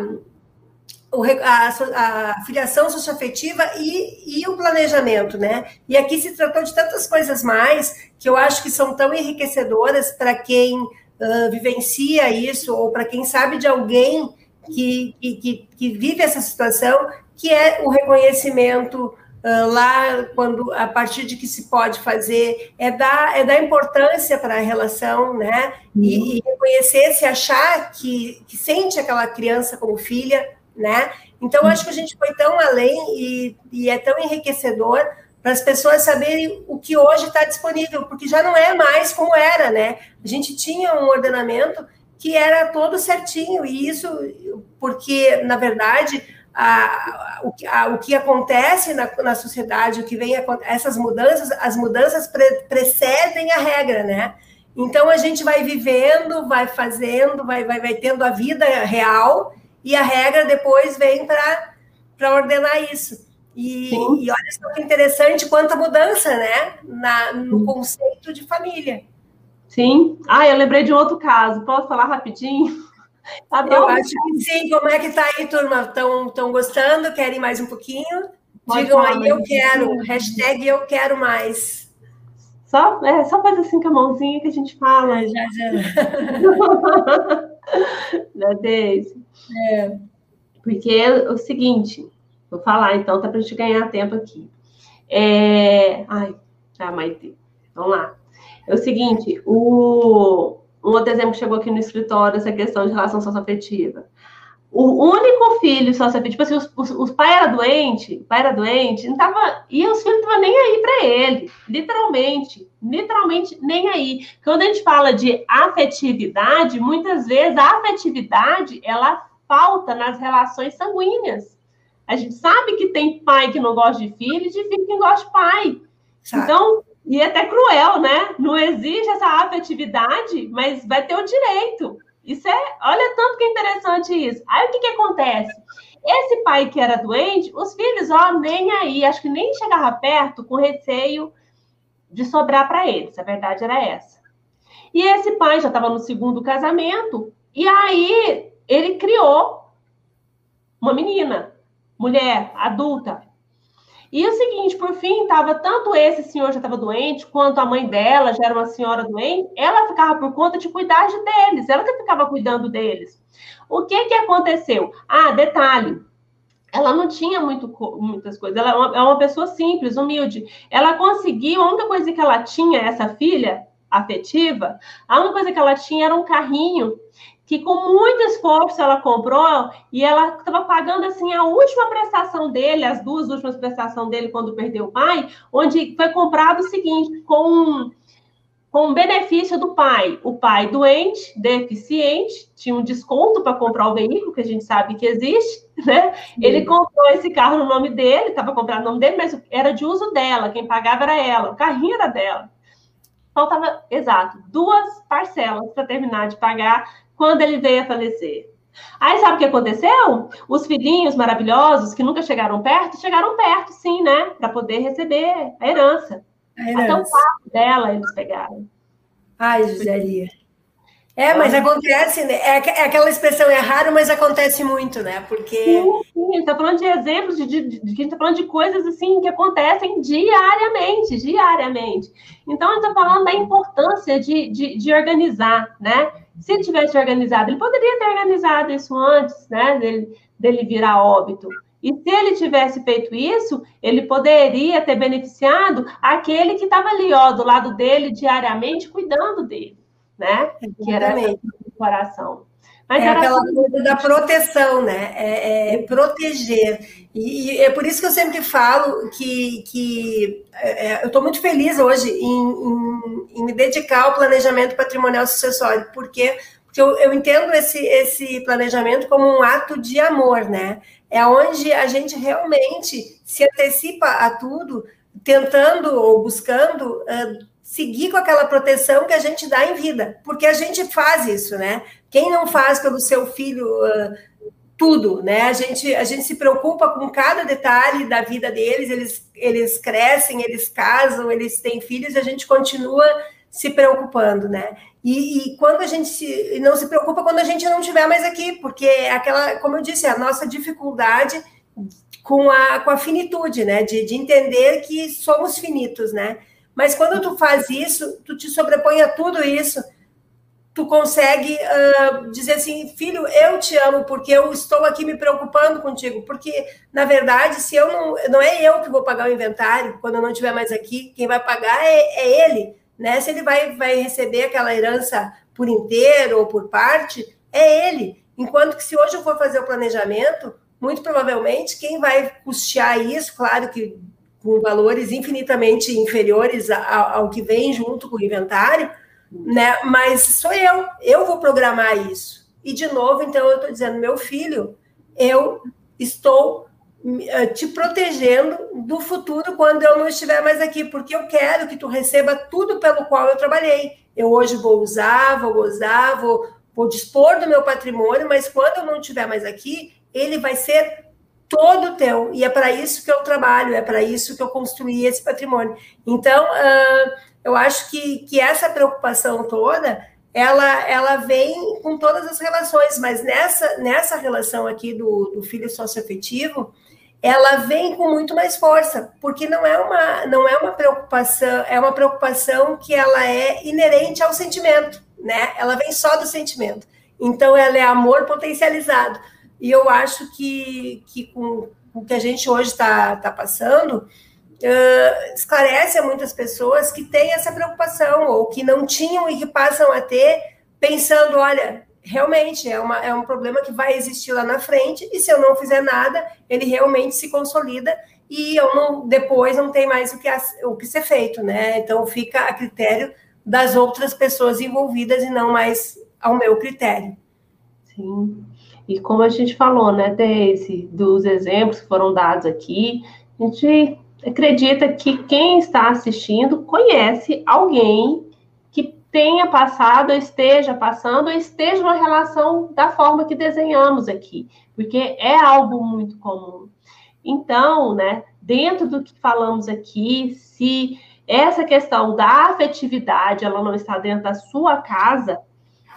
Speaker 1: a, a filiação socioafetiva e, e o planejamento, né? E aqui se tratou de tantas coisas mais que eu acho que são tão enriquecedoras para quem uh, vivencia isso ou para quem sabe de alguém que, que, que vive essa situação que é o reconhecimento uh, lá, quando a partir de que se pode fazer, é dar, é dar importância para a relação, né? E, e, reconhecer, se achar que, que sente aquela criança como filha, né? Então, acho que a gente foi tão além e, e é tão enriquecedor para as pessoas saberem o que hoje está disponível, porque já não é mais como era, né? A gente tinha um ordenamento que era todo certinho, e isso porque, na verdade, a, o, a, o que acontece na, na sociedade, o que vem, essas mudanças, as mudanças pre, precedem a regra, né? Então a gente vai vivendo, vai fazendo, vai, vai, vai tendo a vida real e a regra depois vem para ordenar isso. E, e, olha só que interessante quanta mudança, né? Na, no conceito de família.
Speaker 4: Sim. Ah, eu lembrei de um outro caso. Posso falar rapidinho?
Speaker 1: Adoro. [laughs] Eu acho que sim. Como é que tá aí, turma? Estão gostando? Querem mais um pouquinho? Pode Digam aí, eu quero. Hashtag eu quero mais.
Speaker 4: Só, é, só faz assim com a mãozinha que a gente fala. É, já, já. [laughs] Deise? É. Porque é o seguinte, vou falar então, tá para a gente ganhar tempo aqui. É... Ai, tá, Maite. Vamos lá. É o seguinte, o, um outro exemplo chegou aqui no escritório, essa questão de relação socioafetiva. O único filho socioafetivo, tipo assim, os, os, os pai era doente, o pai era doente, não tava, e os filhos não estavam nem aí para ele, literalmente, literalmente nem aí. Quando a gente fala de afetividade, muitas vezes a afetividade, ela falta nas relações sanguíneas. A gente sabe que tem pai que não gosta de filho e de filho que não gosta de pai. Sabe. Então, e é até cruel, né? Não exige essa afetividade, mas vai ter o direito. Isso é, olha tanto que é interessante isso. Aí o que, que acontece? Esse pai que era doente, os filhos, ó, nem aí, acho que nem chegava perto com receio de sobrar para eles. A verdade era essa. E esse pai já estava no segundo casamento, e aí ele criou uma menina, mulher, adulta, e o seguinte, por fim, estava tanto esse senhor já estava doente, quanto a mãe dela já era uma senhora doente, ela ficava por conta de cuidar de deles, ela que ficava cuidando deles. O que que aconteceu? Ah, detalhe, ela não tinha muito, muitas coisas, ela é uma, é uma pessoa simples, humilde. Ela conseguiu, a única coisa que ela tinha, essa filha afetiva, a única coisa que ela tinha era um carrinho que com muito esforço ela comprou e ela estava pagando assim a última prestação dele, as duas últimas prestações dele quando perdeu o pai, onde foi comprado o seguinte, com com benefício do pai. O pai doente, deficiente, tinha um desconto para comprar o veículo, que a gente sabe que existe, [laughs] né? Ele comprou esse carro no nome dele, estava comprando no nome dele, mas era de uso dela, quem pagava era ela, o carrinho era dela. Faltava, exato, duas parcelas para terminar de pagar quando ele veio a falecer. Aí sabe o que aconteceu? Os filhinhos maravilhosos que nunca chegaram perto, chegaram perto, sim, né? Para poder receber a herança. a herança. Até o quarto dela eles pegaram.
Speaker 1: Ai, Joselia. É, mas acontece, né? É, é, aquela expressão, é raro, mas acontece muito, né? Porque.
Speaker 4: Sim, sim, a gente está falando de exemplos, de, de, de, a gente está falando de coisas assim que acontecem diariamente, diariamente. Então, a gente está falando da importância de, de, de organizar, né? Se ele tivesse organizado, ele poderia ter organizado isso antes, né, dele, dele virar óbito. E se ele tivesse feito isso, ele poderia ter beneficiado aquele que estava ali, ó, do lado dele diariamente, cuidando dele, né? Exatamente. Que era o coração.
Speaker 1: Mas é aquela assim... coisa da proteção, né? É, é proteger. E, e, é por isso que eu sempre falo que, que é, é eu estou muito feliz hoje em, em, em, me dedicar ao planejamento patrimonial sucessório, porque, porque eu, eu entendo esse, esse planejamento como um ato de amor, né? É onde a gente realmente se antecipa a tudo, tentando ou buscando uh, seguir com aquela proteção que a gente dá em vida, porque a gente faz isso, né? Quem não faz pelo seu filho uh, tudo, né? A gente, a gente se preocupa com cada detalhe da vida deles, eles, eles crescem, eles casam, eles têm filhos, e a gente continua se preocupando, né? E, e, quando a gente se, não se preocupa quando a gente não estiver mais aqui, porque é aquela, como eu disse, é a nossa dificuldade com a, com a finitude, né? De, de entender que somos finitos, né? Mas quando tu faz isso, tu te sobrepõe a tudo isso, tu consegue uh, dizer assim, filho, eu te amo porque eu estou aqui me preocupando contigo, porque na verdade, se eu não, não é eu que vou pagar o inventário quando eu não estiver mais aqui, quem vai pagar é, é ele, né? Se ele vai, vai receber aquela herança por inteiro ou por parte, é ele. Enquanto que se hoje eu for fazer o planejamento, muito provavelmente quem vai custear isso, claro que com valores infinitamente inferiores ao, ao que vem junto com o inventário, né? Mas sou eu, eu vou programar isso. E de novo, então eu estou dizendo, meu filho, eu estou eh, te protegendo do futuro quando eu não estiver mais aqui, porque eu quero que tu receba tudo pelo qual eu trabalhei. Eu hoje vou usar, vou gozar, vou, vou dispor do meu patrimônio, mas quando eu não estiver mais aqui, ele vai ser todo teu. E é para isso que eu trabalho, é para isso que eu construí esse patrimônio. Então, uh, eu acho que, que essa preocupação toda, ela, ela vem com todas as relações, mas nessa, nessa relação aqui do, do filho socioafetivo, ela vem com muito mais força, porque não é uma não é uma preocupação, é uma preocupação que ela é inerente ao sentimento, né? Ela vem só do sentimento. Então ela é amor potencializado. E eu acho que, que com o que a gente hoje está tá passando, uh, esclarece a muitas pessoas que têm essa preocupação, ou que não tinham e que passam a ter, pensando: olha, realmente é, uma, é um problema que vai existir lá na frente, e se eu não fizer nada, ele realmente se consolida e eu não, depois não tem mais o que, o que ser feito, né? Então fica a critério das outras pessoas envolvidas e não mais ao meu critério.
Speaker 4: Sim. E como a gente falou, né, Daisy, dos exemplos que foram dados aqui, a gente acredita que quem está assistindo conhece alguém que tenha passado, esteja passando, esteja numa relação da forma que desenhamos aqui, porque é algo muito comum. Então, né, dentro do que falamos aqui, se essa questão da afetividade ela não está dentro da sua casa,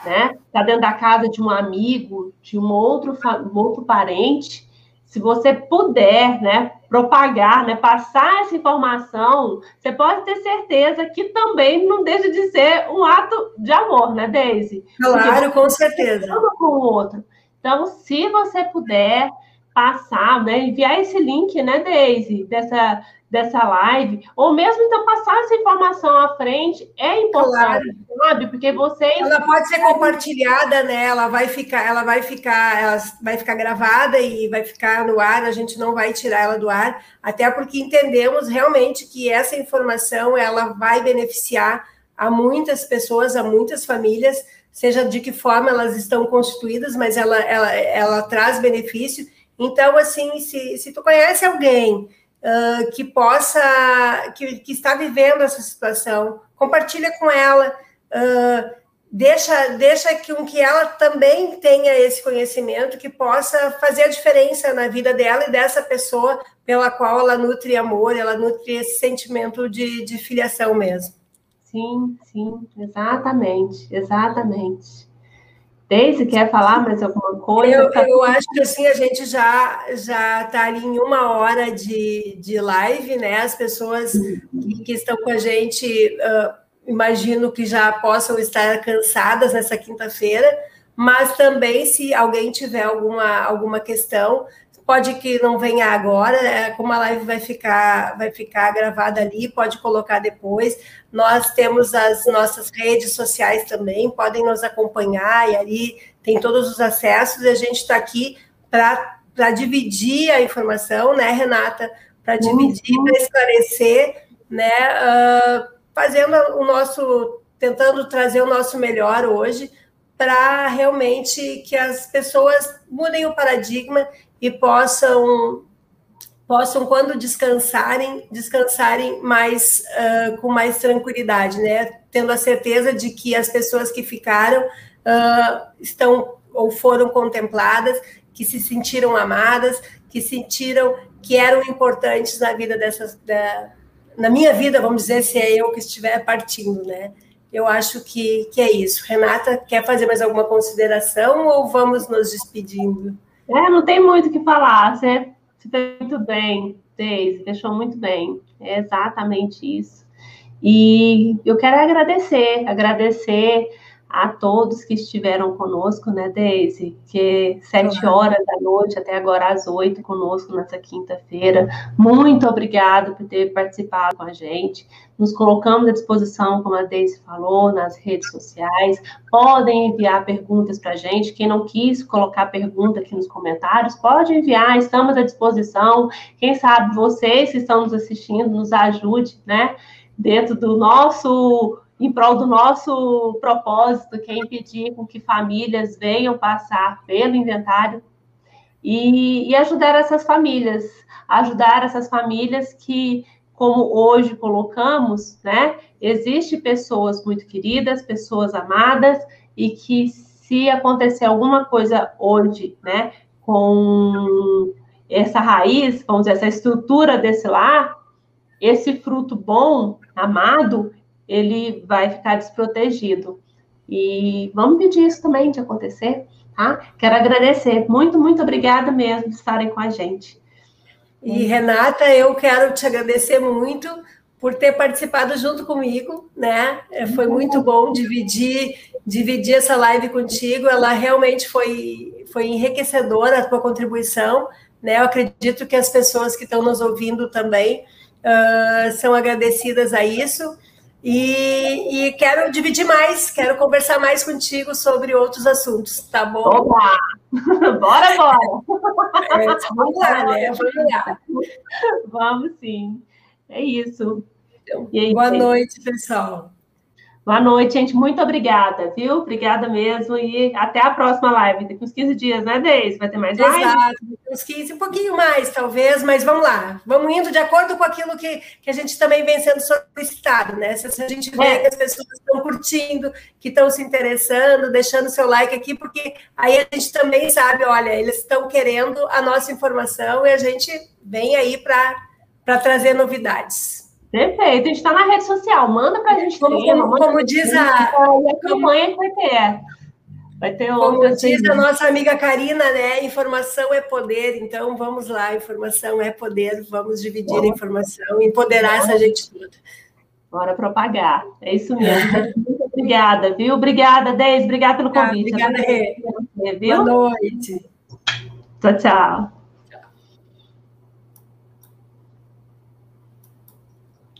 Speaker 4: né? Está dentro da casa de um amigo, de um outro, um outro parente, se você puder, né, propagar, né, passar essa informação, você pode ter certeza que também não deixa de ser um ato de amor, né, Daisy?
Speaker 1: Claro, com certeza.
Speaker 4: Com o outro. Então, se você puder passar, né, enviar esse link, né, Daisy, dessa dessa live, ou mesmo então passar essa informação à frente é importante, claro. sabe? Porque você
Speaker 1: ela pode ser compartilhada, né? Ela vai ficar, ela vai ficar, ela vai ficar gravada e vai ficar no ar. A gente não vai tirar ela do ar, até porque entendemos realmente que essa informação ela vai beneficiar a muitas pessoas, a muitas famílias, seja de que forma elas estão constituídas, mas ela ela, ela traz benefício. Então, assim, se, se tu conhece alguém que possa, que, que, está vivendo essa situação, compartilha com ela, uh, deixa, deixa que, que ela também tenha esse conhecimento, que possa fazer a diferença na vida dela e dessa pessoa pela qual ela nutre amor, ela nutre esse sentimento de, de filiação mesmo.
Speaker 4: Sim, sim, exatamente, exatamente. Daisy, quer falar mais alguma coisa?
Speaker 1: Eu, eu acho que assim, a gente já já está ali em uma hora de, de live, né? As pessoas que, que estão com a gente, uh, imagino que já possam estar cansadas nessa quinta-feira, mas também, se alguém tiver alguma, alguma questão, pode que não venha agora, né? como a live vai ficar, vai ficar gravada ali, pode colocar depois. Nós temos as nossas redes sociais também, podem nos acompanhar e ali tem todos os acessos e a gente está aqui para dividir a informação, né, Renata? Para dividir, para esclarecer, né? Uh, fazendo o nosso, tentando trazer o nosso melhor hoje para realmente que as pessoas mudem o paradigma e possam possam quando descansarem descansarem mais uh, com mais tranquilidade, né? Tendo a certeza de que as pessoas que ficaram uh, estão ou foram contempladas que se sentiram amadas, que sentiram que eram importantes na vida dessas, da, na minha vida, vamos dizer, se é eu que estiver partindo, né? Eu acho que, que é isso. Renata, quer fazer mais alguma consideração ou vamos nos despedindo?
Speaker 4: É, não tem muito o que falar. Você, você fez muito bem, Deise, fechou muito bem. É exatamente isso. E eu quero agradecer, agradecer a todos que estiveram conosco, né, Deise? Que sete horas da noite até agora às oito conosco nessa quinta-feira. Muito obrigado por ter participado com a gente. Nos colocamos à disposição, como a Deise falou, nas redes sociais. Podem enviar perguntas para a gente. Quem não quis colocar pergunta aqui nos comentários, pode enviar, estamos à disposição. Quem sabe vocês que estão nos assistindo, nos ajude, né? Dentro do nosso em prol do nosso propósito, que é impedir com que famílias venham passar pelo inventário e, e ajudar essas famílias, ajudar essas famílias que, como hoje colocamos, né, existe pessoas muito queridas, pessoas amadas e que se acontecer alguma coisa hoje, né, com essa raiz, vamos dizer, essa estrutura desse lar, esse fruto bom, amado, ele vai ficar desprotegido. E vamos pedir isso também de acontecer, tá? Quero agradecer. Muito, muito obrigada mesmo de estarem com a gente.
Speaker 1: E Renata, eu quero te agradecer muito por ter participado junto comigo, né? Foi muito bom dividir dividir essa live contigo. Ela realmente foi foi enriquecedora a tua contribuição, né? Eu acredito que as pessoas que estão nos ouvindo também uh, são agradecidas a isso. E, e, quero dividir mais, quero conversar mais contigo sobre outros assuntos, tá bom?
Speaker 4: Opa! [laughs] bora, bora!
Speaker 1: É, vamos lá, né? Vamos lá.
Speaker 4: Vamos sim. É isso.
Speaker 1: Então, aí, boa noite, pessoal.
Speaker 4: Boa noite, gente. Muito obrigada, viu? Obrigada mesmo. E até a próxima live. Daqui uns 15 dias, né, Deise? Vai ter mais live?
Speaker 1: Exato. Uns 15, um pouquinho mais, talvez, mas vamos lá. Vamos indo de acordo com aquilo que, que a gente também vem sendo solicitado, né? Se a gente vê é. que as pessoas estão curtindo, que estão se interessando, deixando seu like aqui, porque aí a gente também sabe, olha, eles estão querendo a nossa informação e a gente vem aí para trazer novidades.
Speaker 4: Perfeito. A gente está na rede social. Manda para a gente
Speaker 1: como, tema, como, como diz a.
Speaker 4: a campanha que vai ter. Vai ter
Speaker 1: Como diz a nossa amiga Karina, né? Informação é poder. Então vamos lá, informação é poder. Vamos dividir a informação, empoderar essa gente toda.
Speaker 4: Bora propagar. É isso mesmo. Muito obrigada, viu? Obrigada, Deise. Obrigada pelo convite.
Speaker 1: obrigada, Rê. Boa noite.
Speaker 4: Tchau, tchau.